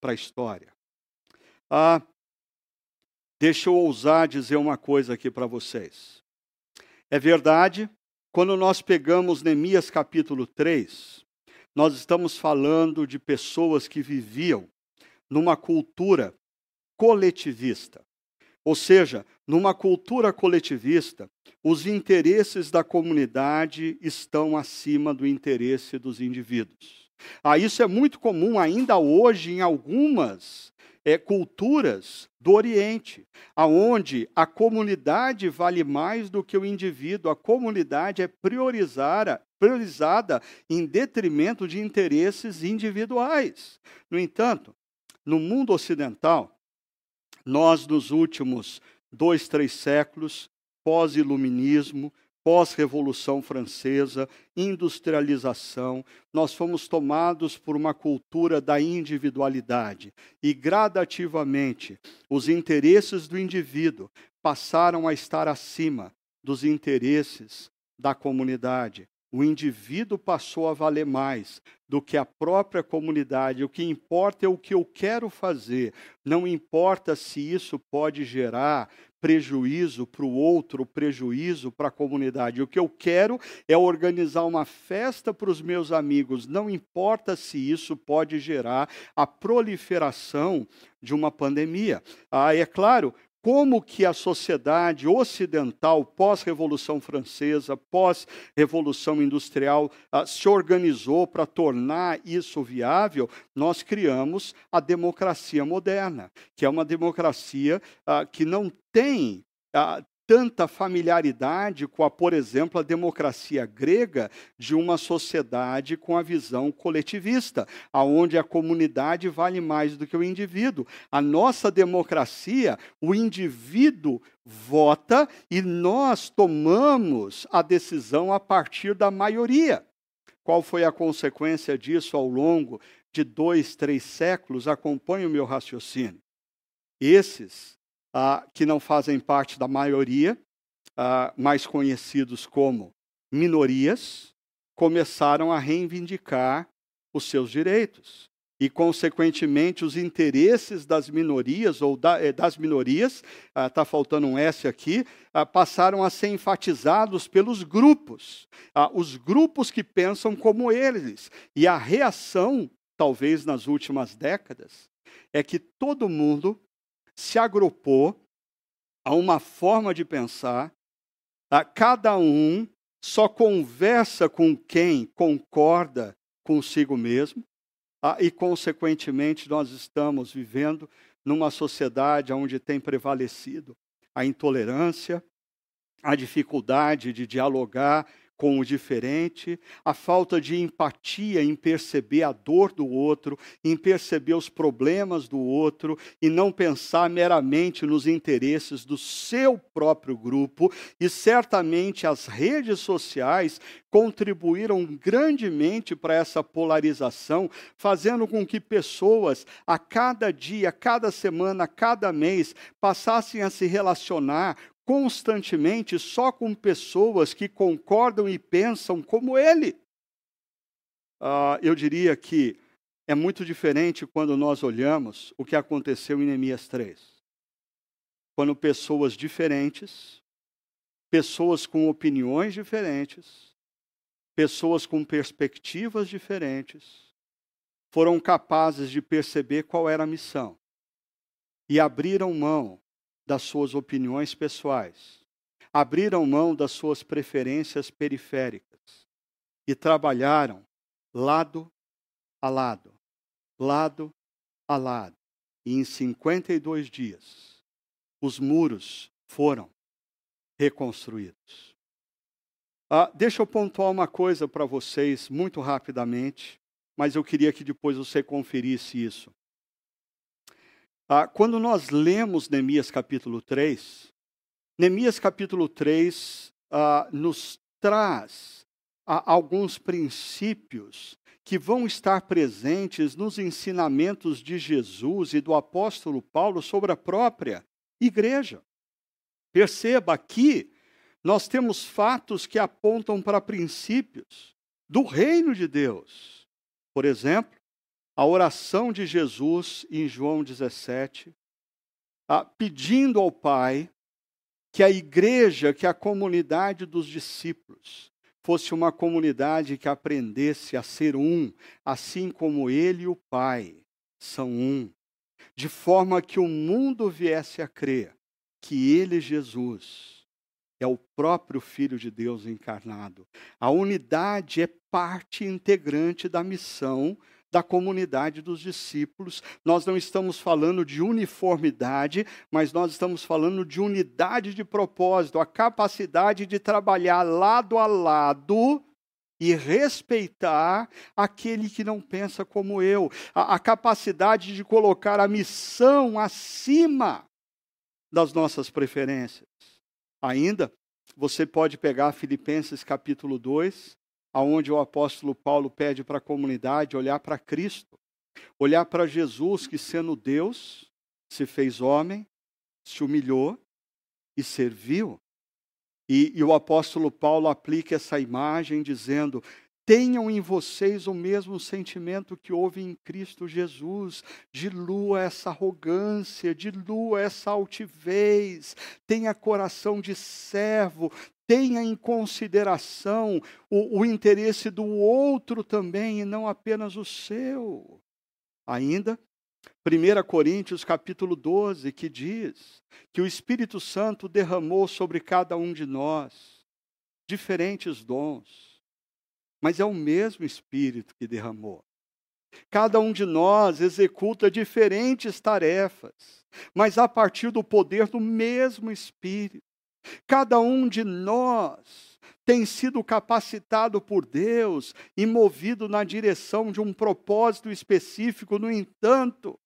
para a história. Ah, deixa eu ousar dizer uma coisa aqui para vocês. É verdade, quando nós pegamos Neemias capítulo 3, nós estamos falando de pessoas que viviam numa cultura coletivista Ou seja, numa cultura coletivista, os interesses da comunidade estão acima do interesse dos indivíduos. Ah, isso é muito comum ainda hoje em algumas é, culturas do Oriente, aonde a comunidade vale mais do que o indivíduo, a comunidade é priorizada, priorizada em detrimento de interesses individuais. No entanto, no mundo ocidental, nós, nos últimos dois, três séculos, pós-iluminismo, pós-revolução francesa, industrialização, nós fomos tomados por uma cultura da individualidade e gradativamente os interesses do indivíduo passaram a estar acima dos interesses da comunidade. O indivíduo passou a valer mais do que a própria comunidade. O que importa é o que eu quero fazer. Não importa se isso pode gerar prejuízo para o outro, prejuízo para a comunidade. O que eu quero é organizar uma festa para os meus amigos. Não importa se isso pode gerar a proliferação de uma pandemia. Ah, é claro, como que a sociedade ocidental, pós-Revolução Francesa, pós-Revolução Industrial, uh, se organizou para tornar isso viável, nós criamos a democracia moderna, que é uma democracia uh, que não tem uh, tanta familiaridade com a, por exemplo, a democracia grega de uma sociedade com a visão coletivista, aonde a comunidade vale mais do que o indivíduo. A nossa democracia, o indivíduo vota e nós tomamos a decisão a partir da maioria. Qual foi a consequência disso ao longo de dois, três séculos? Acompanhe o meu raciocínio. Esses ah, que não fazem parte da maioria, ah, mais conhecidos como minorias, começaram a reivindicar os seus direitos. E, consequentemente, os interesses das minorias, ou da, eh, das minorias, está ah, faltando um S aqui, ah, passaram a ser enfatizados pelos grupos, ah, os grupos que pensam como eles. E a reação, talvez nas últimas décadas, é que todo mundo se agrupou a uma forma de pensar, a cada um só conversa com quem concorda consigo mesmo, e, consequentemente, nós estamos vivendo numa sociedade onde tem prevalecido a intolerância, a dificuldade de dialogar com o diferente, a falta de empatia em perceber a dor do outro, em perceber os problemas do outro e não pensar meramente nos interesses do seu próprio grupo. E certamente as redes sociais contribuíram grandemente para essa polarização, fazendo com que pessoas a cada dia, a cada semana, a cada mês passassem a se relacionar constantemente só com pessoas que concordam e pensam como ele. Uh, eu diria que é muito diferente quando nós olhamos o que aconteceu em Neemias 3. Quando pessoas diferentes, pessoas com opiniões diferentes, pessoas com perspectivas diferentes, foram capazes de perceber qual era a missão e abriram mão das suas opiniões pessoais, abriram mão das suas preferências periféricas e trabalharam lado a lado, lado a lado. E em 52 dias, os muros foram reconstruídos. Ah, deixa eu pontuar uma coisa para vocês muito rapidamente, mas eu queria que depois você conferisse isso. Ah, quando nós lemos Neemias capítulo 3, Neemias capítulo 3 ah, nos traz ah, alguns princípios que vão estar presentes nos ensinamentos de Jesus e do apóstolo Paulo sobre a própria igreja. Perceba aqui, nós temos fatos que apontam para princípios do reino de Deus. Por exemplo, a oração de Jesus em João 17, pedindo ao Pai que a igreja, que a comunidade dos discípulos, fosse uma comunidade que aprendesse a ser um, assim como ele e o Pai são um, de forma que o mundo viesse a crer que ele, Jesus, é o próprio Filho de Deus encarnado. A unidade é parte integrante da missão da comunidade dos discípulos. Nós não estamos falando de uniformidade, mas nós estamos falando de unidade de propósito, a capacidade de trabalhar lado a lado e respeitar aquele que não pensa como eu, a, a, capacidade de colocar a missão acima das nossas preferências. Ainda, você pode pegar Filipenses capítulo 2, aonde o apóstolo Paulo pede para a comunidade olhar para Cristo, olhar para Jesus que sendo Deus se fez homem, se humilhou e serviu. E, e, o apóstolo Paulo aplica essa imagem dizendo: tenham em vocês o mesmo sentimento que houve em Cristo Jesus, dilua essa arrogância, dilua essa altivez, tenha coração de servo, tenha em consideração o, o interesse do outro também e não apenas o seu. Ainda, 1 Coríntios capítulo 12, que diz que o Espírito Santo derramou sobre cada um de nós diferentes dons, mas é o mesmo Espírito que derramou. Cada um de nós executa diferentes tarefas, mas a partir do poder do mesmo Espírito. Cada um de nós tem sido capacitado por Deus e movido na direção de um propósito específico, no entanto,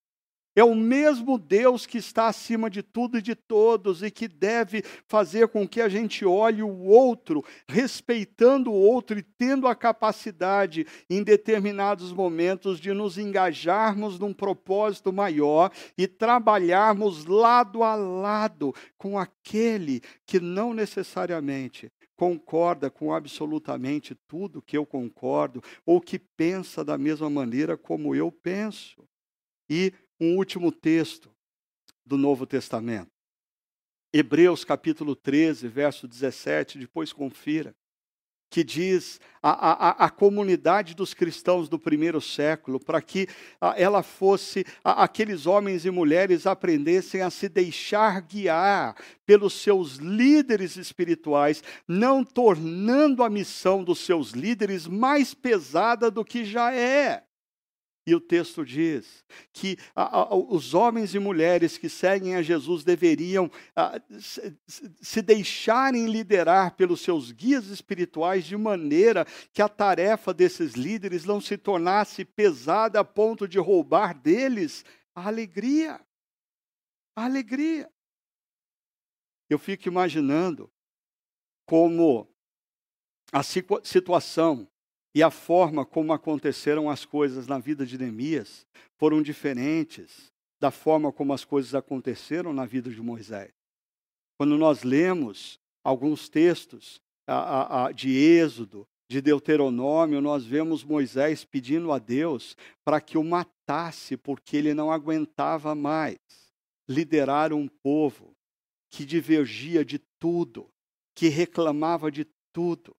é o mesmo Deus que está acima de tudo e de todos e que deve fazer com que a gente olhe o outro, respeitando o outro e tendo a capacidade, em determinados momentos, de nos engajarmos num propósito maior e trabalharmos lado a lado com aquele que não necessariamente concorda com absolutamente tudo que eu concordo ou que pensa da mesma maneira como eu penso. E um último texto do Novo Testamento. Hebreus capítulo 13, verso 17, depois confira, que diz a, a, a comunidade dos cristãos do primeiro século, para que a, ela fosse, aqueles homens e mulheres aprendessem a se deixar guiar pelos seus líderes espirituais, não tornando a missão dos seus líderes mais pesada do que já é. E o texto diz que a, a, os homens e mulheres que seguem a Jesus deveriam a, se, se deixarem liderar pelos seus guias espirituais de maneira que a tarefa desses líderes não se tornasse pesada a ponto de roubar deles a alegria. A alegria. Eu fico imaginando como a situação e a forma como aconteceram as coisas na vida de Neemias foram diferentes da forma como as coisas aconteceram na vida de Moisés. Quando nós lemos alguns textos a, a, a, de Êxodo, de Deuteronômio, nós vemos Moisés pedindo a Deus para que o matasse, porque ele não aguentava mais liderar um povo que divergia de tudo, que reclamava de tudo.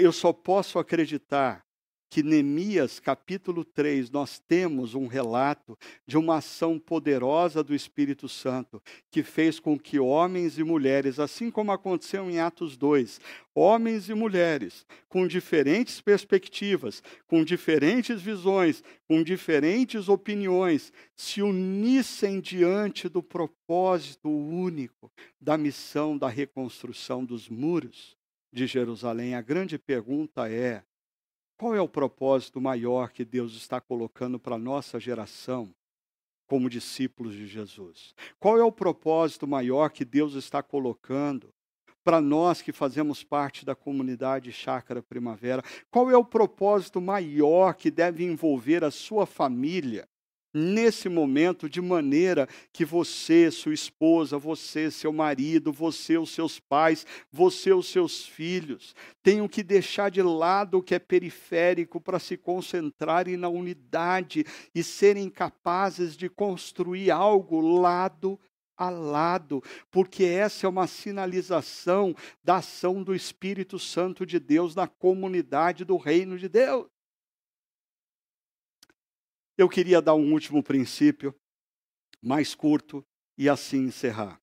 Eu só posso acreditar que Neemias capítulo 3 nós temos um relato de uma ação poderosa do Espírito Santo que fez com que homens e mulheres, assim como aconteceu em Atos 2, homens e mulheres com diferentes perspectivas, com diferentes visões, com diferentes opiniões, se unissem diante do propósito único da missão da reconstrução dos muros de Jerusalém, a grande pergunta é: qual é o propósito maior que Deus está colocando para a nossa geração como discípulos de Jesus? Qual é o propósito maior que Deus está colocando para nós que fazemos parte da comunidade Chácara Primavera? Qual é o propósito maior que deve envolver a sua família? Nesse momento, de maneira que você, sua esposa, você, seu marido, você, os seus pais, você, os seus filhos, tenham que deixar de lado o que é periférico para se concentrarem na unidade e serem capazes de construir algo lado a lado, porque essa é uma sinalização da ação do Espírito Santo de Deus na comunidade do reino de Deus. Eu queria dar um último princípio, mais curto, e assim encerrar.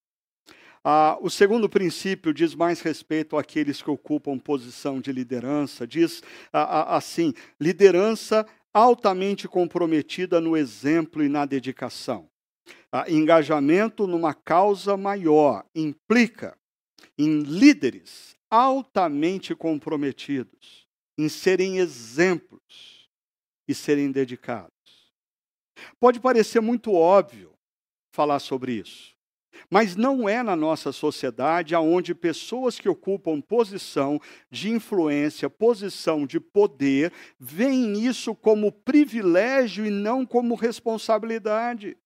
Ah, o segundo princípio diz mais respeito àqueles que ocupam posição de liderança. Diz ah, ah, assim: liderança altamente comprometida no exemplo e na dedicação. Ah, engajamento numa causa maior implica em líderes altamente comprometidos, em serem exemplos e serem dedicados. Pode parecer muito óbvio falar sobre isso. Mas não é na nossa sociedade aonde pessoas que ocupam posição de influência, posição de poder, veem isso como privilégio e não como responsabilidade.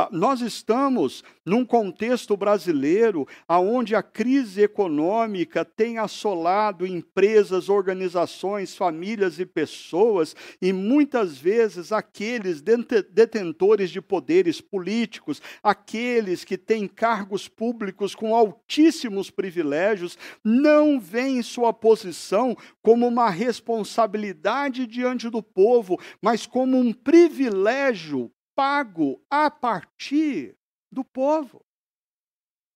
Ah, nós estamos num contexto brasileiro onde a crise econômica tem assolado empresas, organizações, famílias e pessoas, e muitas vezes aqueles detentores de poderes políticos, aqueles que têm cargos públicos com altíssimos privilégios, não veem sua posição como uma responsabilidade diante do povo, mas como um privilégio pago a partir do povo.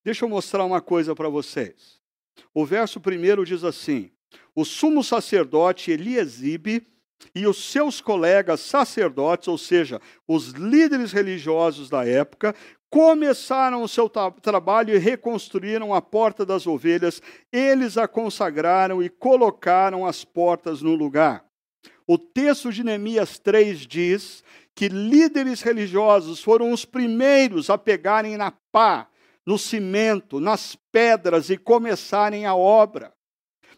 Deixa eu mostrar uma coisa para vocês. O verso primeiro diz assim: O sumo sacerdote Eliasibe e os seus colegas sacerdotes, ou seja, os líderes religiosos da época, começaram o seu trabalho e reconstruíram a porta das ovelhas. Eles a consagraram e colocaram as portas no lugar. O texto de Neemias 3 diz que líderes religiosos foram os primeiros a pegarem na pá, no cimento, nas pedras e começarem a obra.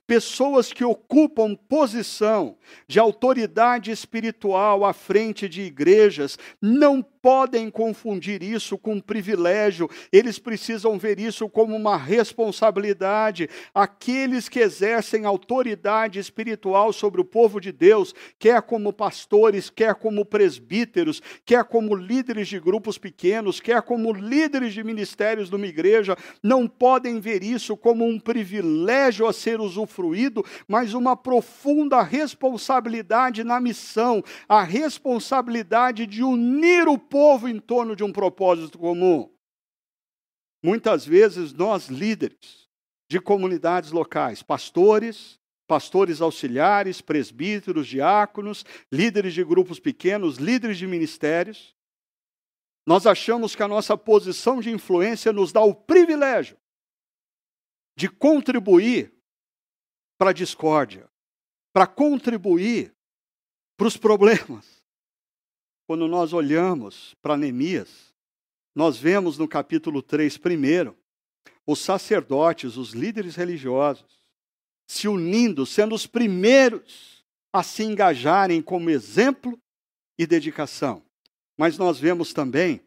Pessoas que ocupam posição de autoridade espiritual à frente de igrejas não podem confundir isso com um privilégio, eles precisam ver isso como uma responsabilidade. Aqueles que exercem autoridade espiritual sobre o povo de Deus, quer como pastores, quer como presbíteros, quer como líderes de grupos pequenos, quer como líderes de ministérios de uma igreja, não podem ver isso como um privilégio a ser usufruído, mas uma profunda responsabilidade na missão, a responsabilidade de unir o povo em torno de um propósito comum. Muitas vezes nós, líderes de comunidades locais, pastores, pastores auxiliares, presbíteros, diáconos, líderes de grupos pequenos, líderes de ministérios, nós achamos que a nossa posição de influência nos dá o privilégio de contribuir para a discórdia, para contribuir para os problemas. Quando nós olhamos para Neemias, nós vemos no capítulo 3, primeiro, os sacerdotes, os líderes religiosos, se unindo, sendo os primeiros a se engajarem como exemplo e dedicação. Mas nós vemos também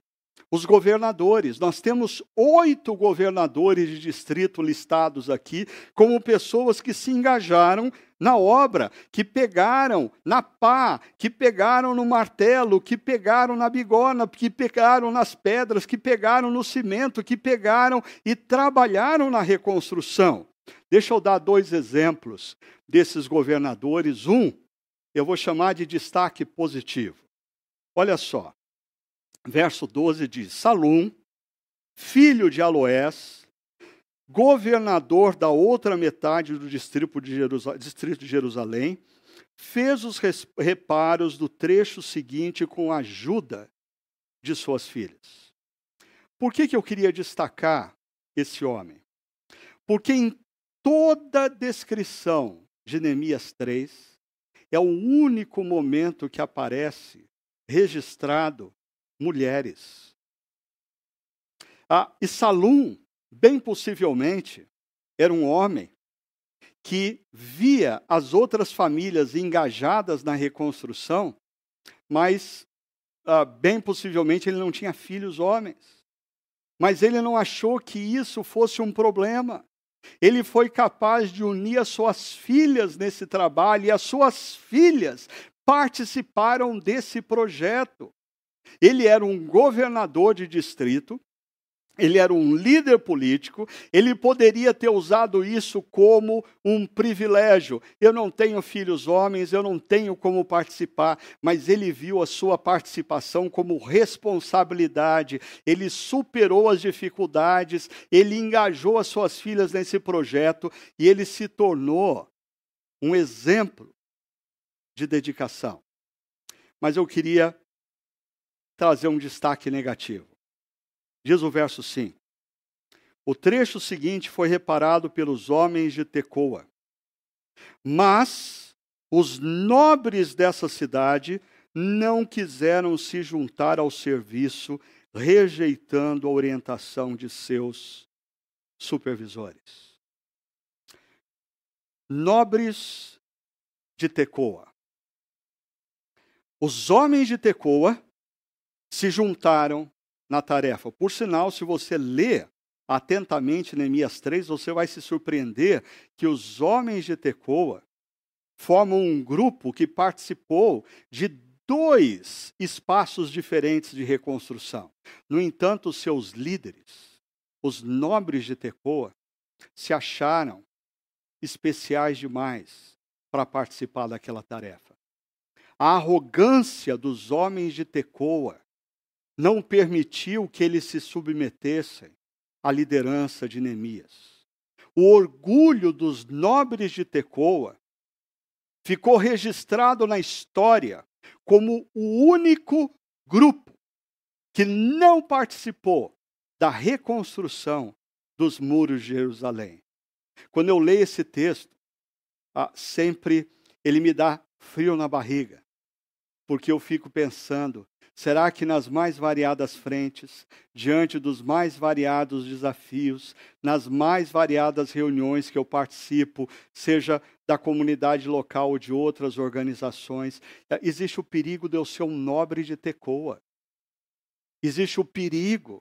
os governadores. Nós temos oito governadores de distrito listados aqui como pessoas que se engajaram na obra, que pegaram na pá, que pegaram no martelo, que pegaram na bigorna, que pegaram nas pedras, que pegaram no cimento, que pegaram e trabalharam na reconstrução. Deixa eu dar dois exemplos desses governadores. Um, eu vou chamar de destaque positivo. Olha só, verso 12 diz: Salum, filho de Aloés, governador da outra metade do distrito de, distrito de Jerusalém, fez os reparos do trecho seguinte com a ajuda de suas filhas. Por que, que eu queria destacar esse homem? Porque em toda a descrição de Neemias 3, é o único momento que aparece registrado mulheres. Ah, e Salum, bem possivelmente, era um homem que via as outras famílias engajadas na reconstrução, mas ah, bem possivelmente ele não tinha filhos homens. Mas ele não achou que isso fosse um problema. Ele foi capaz de unir as suas filhas nesse trabalho e as suas filhas participaram desse projeto. Ele era um governador de distrito, ele era um líder político, ele poderia ter usado isso como um privilégio. Eu não tenho filhos homens, eu não tenho como participar, mas ele viu a sua participação como responsabilidade, ele superou as dificuldades, ele engajou as suas filhas nesse projeto e ele se tornou um exemplo de dedicação. Mas eu queria trazer um destaque negativo. Diz o verso 5. O trecho seguinte foi reparado pelos homens de Tecoa. Mas os nobres dessa cidade não quiseram se juntar ao serviço, rejeitando a orientação de seus supervisores. Nobres de Tecoa. Os homens de Tecoa se juntaram na tarefa. Por sinal, se você ler atentamente Neemias 3, você vai se surpreender que os homens de Tecoa formam um grupo que participou de dois espaços diferentes de reconstrução. No entanto, seus líderes, os nobres de Tecoa, se acharam especiais demais para participar daquela tarefa. A arrogância dos homens de Tecoa não permitiu que eles se submetessem à liderança de Neemias. O orgulho dos nobres de Tecoa ficou registrado na história como o único grupo que não participou da reconstrução dos muros de Jerusalém. Quando eu leio esse texto, ah, sempre ele me dá frio na barriga, porque eu fico pensando Será que nas mais variadas frentes, diante dos mais variados desafios, nas mais variadas reuniões que eu participo, seja da comunidade local ou de outras organizações, existe o perigo de eu ser um nobre de Tecoa? Existe o perigo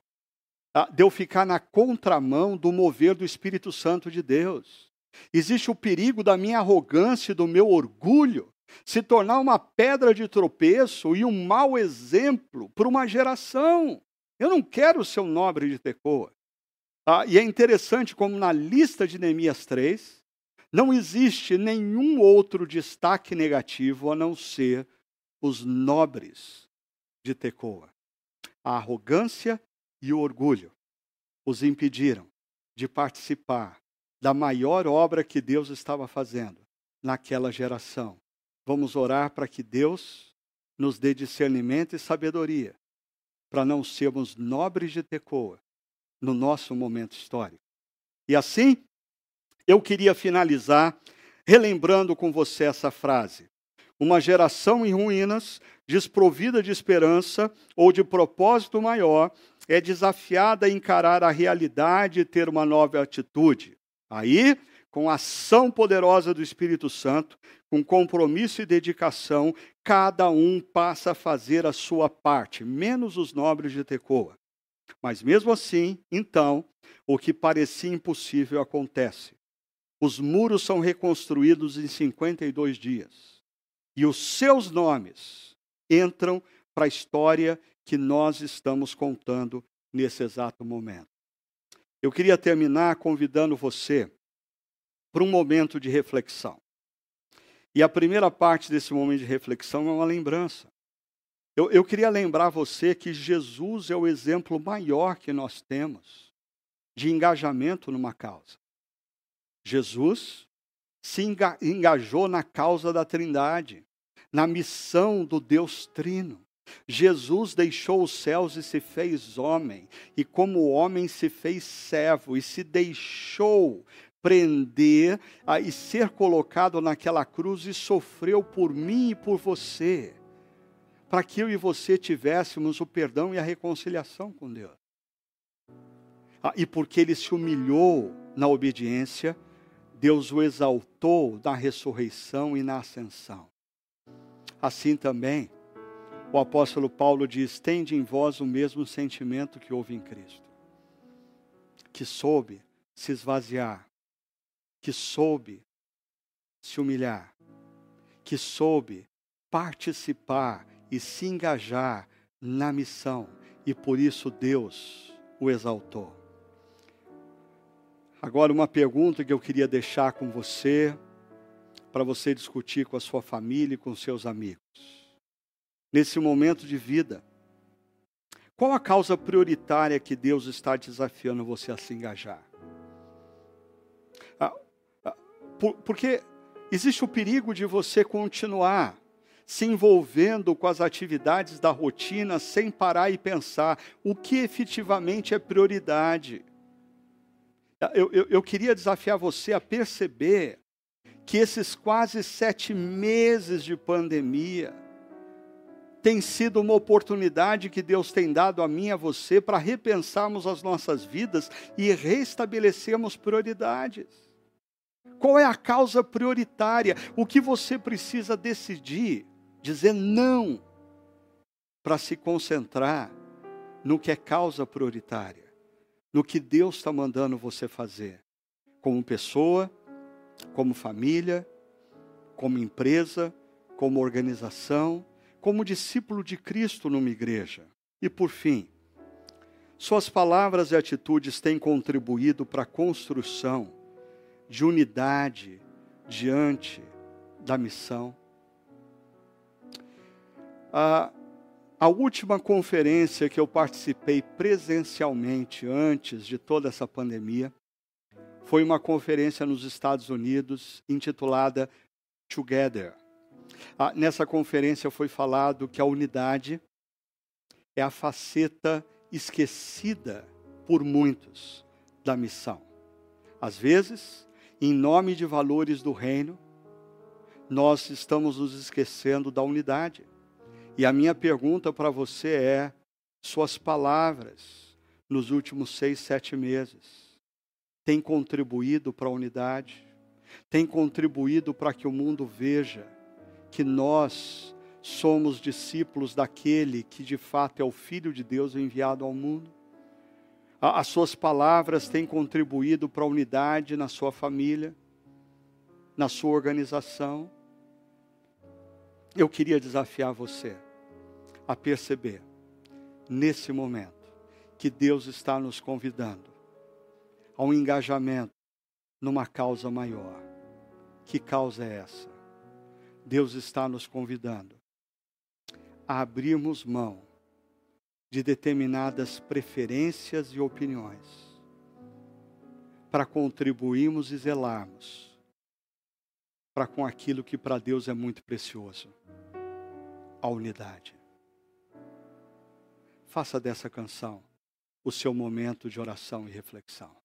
ah, de eu ficar na contramão do mover do Espírito Santo de Deus. Existe o perigo da minha arrogância e do meu orgulho se tornar uma pedra de tropeço e um mau exemplo para uma geração. Eu não quero ser um nobre de Tecoa. Ah, e é interessante como na lista de Neemias 3, não existe nenhum outro destaque negativo a não ser os nobres de Tecoa. A arrogância e o orgulho os impediram de participar da maior obra que Deus estava fazendo naquela geração, Vamos orar para que Deus nos dê discernimento e sabedoria, para não sermos nobres de Tecoa no nosso momento histórico. E assim, eu queria finalizar relembrando com você essa frase. Uma geração em ruínas, desprovida de esperança ou de propósito maior, é desafiada a encarar a realidade e ter uma nova atitude. Aí, com a ação poderosa do Espírito Santo, com compromisso e dedicação, cada um passa a fazer a sua parte, menos os nobres de Tecoa. Mas mesmo assim, então, o que parecia impossível acontece. Os muros são reconstruídos em 52 dias. E os seus nomes entram para a história que nós estamos contando nesse exato momento. Eu queria terminar convidando você para um momento de reflexão. E a primeira parte desse momento de reflexão é uma lembrança. Eu, eu queria lembrar você que Jesus é o exemplo maior que nós temos de engajamento numa causa. Jesus se engajou na causa da Trindade, na missão do Deus Trino. Jesus deixou os céus e se fez homem, e como homem se fez servo e se deixou prender a, e ser colocado naquela cruz e sofreu por mim e por você, para que eu e você tivéssemos o perdão e a reconciliação com Deus. Ah, e porque ele se humilhou na obediência, Deus o exaltou na ressurreição e na ascensão. Assim também, o apóstolo Paulo diz: Tende em vós o mesmo sentimento que houve em Cristo, que soube se esvaziar, que soube se humilhar, que soube participar e se engajar na missão. E por isso Deus o exaltou. Agora, uma pergunta que eu queria deixar com você, para você discutir com a sua família e com seus amigos. Nesse momento de vida, qual a causa prioritária que Deus está desafiando você a se engajar? Ah, porque existe o perigo de você continuar se envolvendo com as atividades da rotina sem parar e pensar o que efetivamente é prioridade. Eu, eu, eu queria desafiar você a perceber que esses quase sete meses de pandemia tem sido uma oportunidade que Deus tem dado a mim e a você para repensarmos as nossas vidas e restabelecermos prioridades. Qual é a causa prioritária? O que você precisa decidir? dizer não para se concentrar no que é causa prioritária, no que Deus está mandando você fazer, como pessoa, como família, como empresa, como organização, como discípulo de Cristo numa igreja. E por fim, suas palavras e atitudes têm contribuído para a construção de unidade diante da missão. A, a última conferência que eu participei presencialmente antes de toda essa pandemia foi uma conferência nos Estados Unidos intitulada Together. Nessa conferência foi falado que a unidade é a faceta esquecida por muitos da missão. Às vezes, em nome de valores do reino, nós estamos nos esquecendo da unidade. E a minha pergunta para você é: suas palavras nos últimos seis, sete meses têm contribuído para a unidade? Têm contribuído para que o mundo veja que nós somos discípulos daquele que de fato é o Filho de Deus enviado ao mundo? As suas palavras têm contribuído para a unidade na sua família, na sua organização? Eu queria desafiar você a perceber, nesse momento, que Deus está nos convidando a um engajamento numa causa maior. Que causa é essa? Deus está nos convidando a abrirmos mão de determinadas preferências e opiniões para contribuirmos e zelarmos para com aquilo que para Deus é muito precioso a unidade. Faça dessa canção o seu momento de oração e reflexão.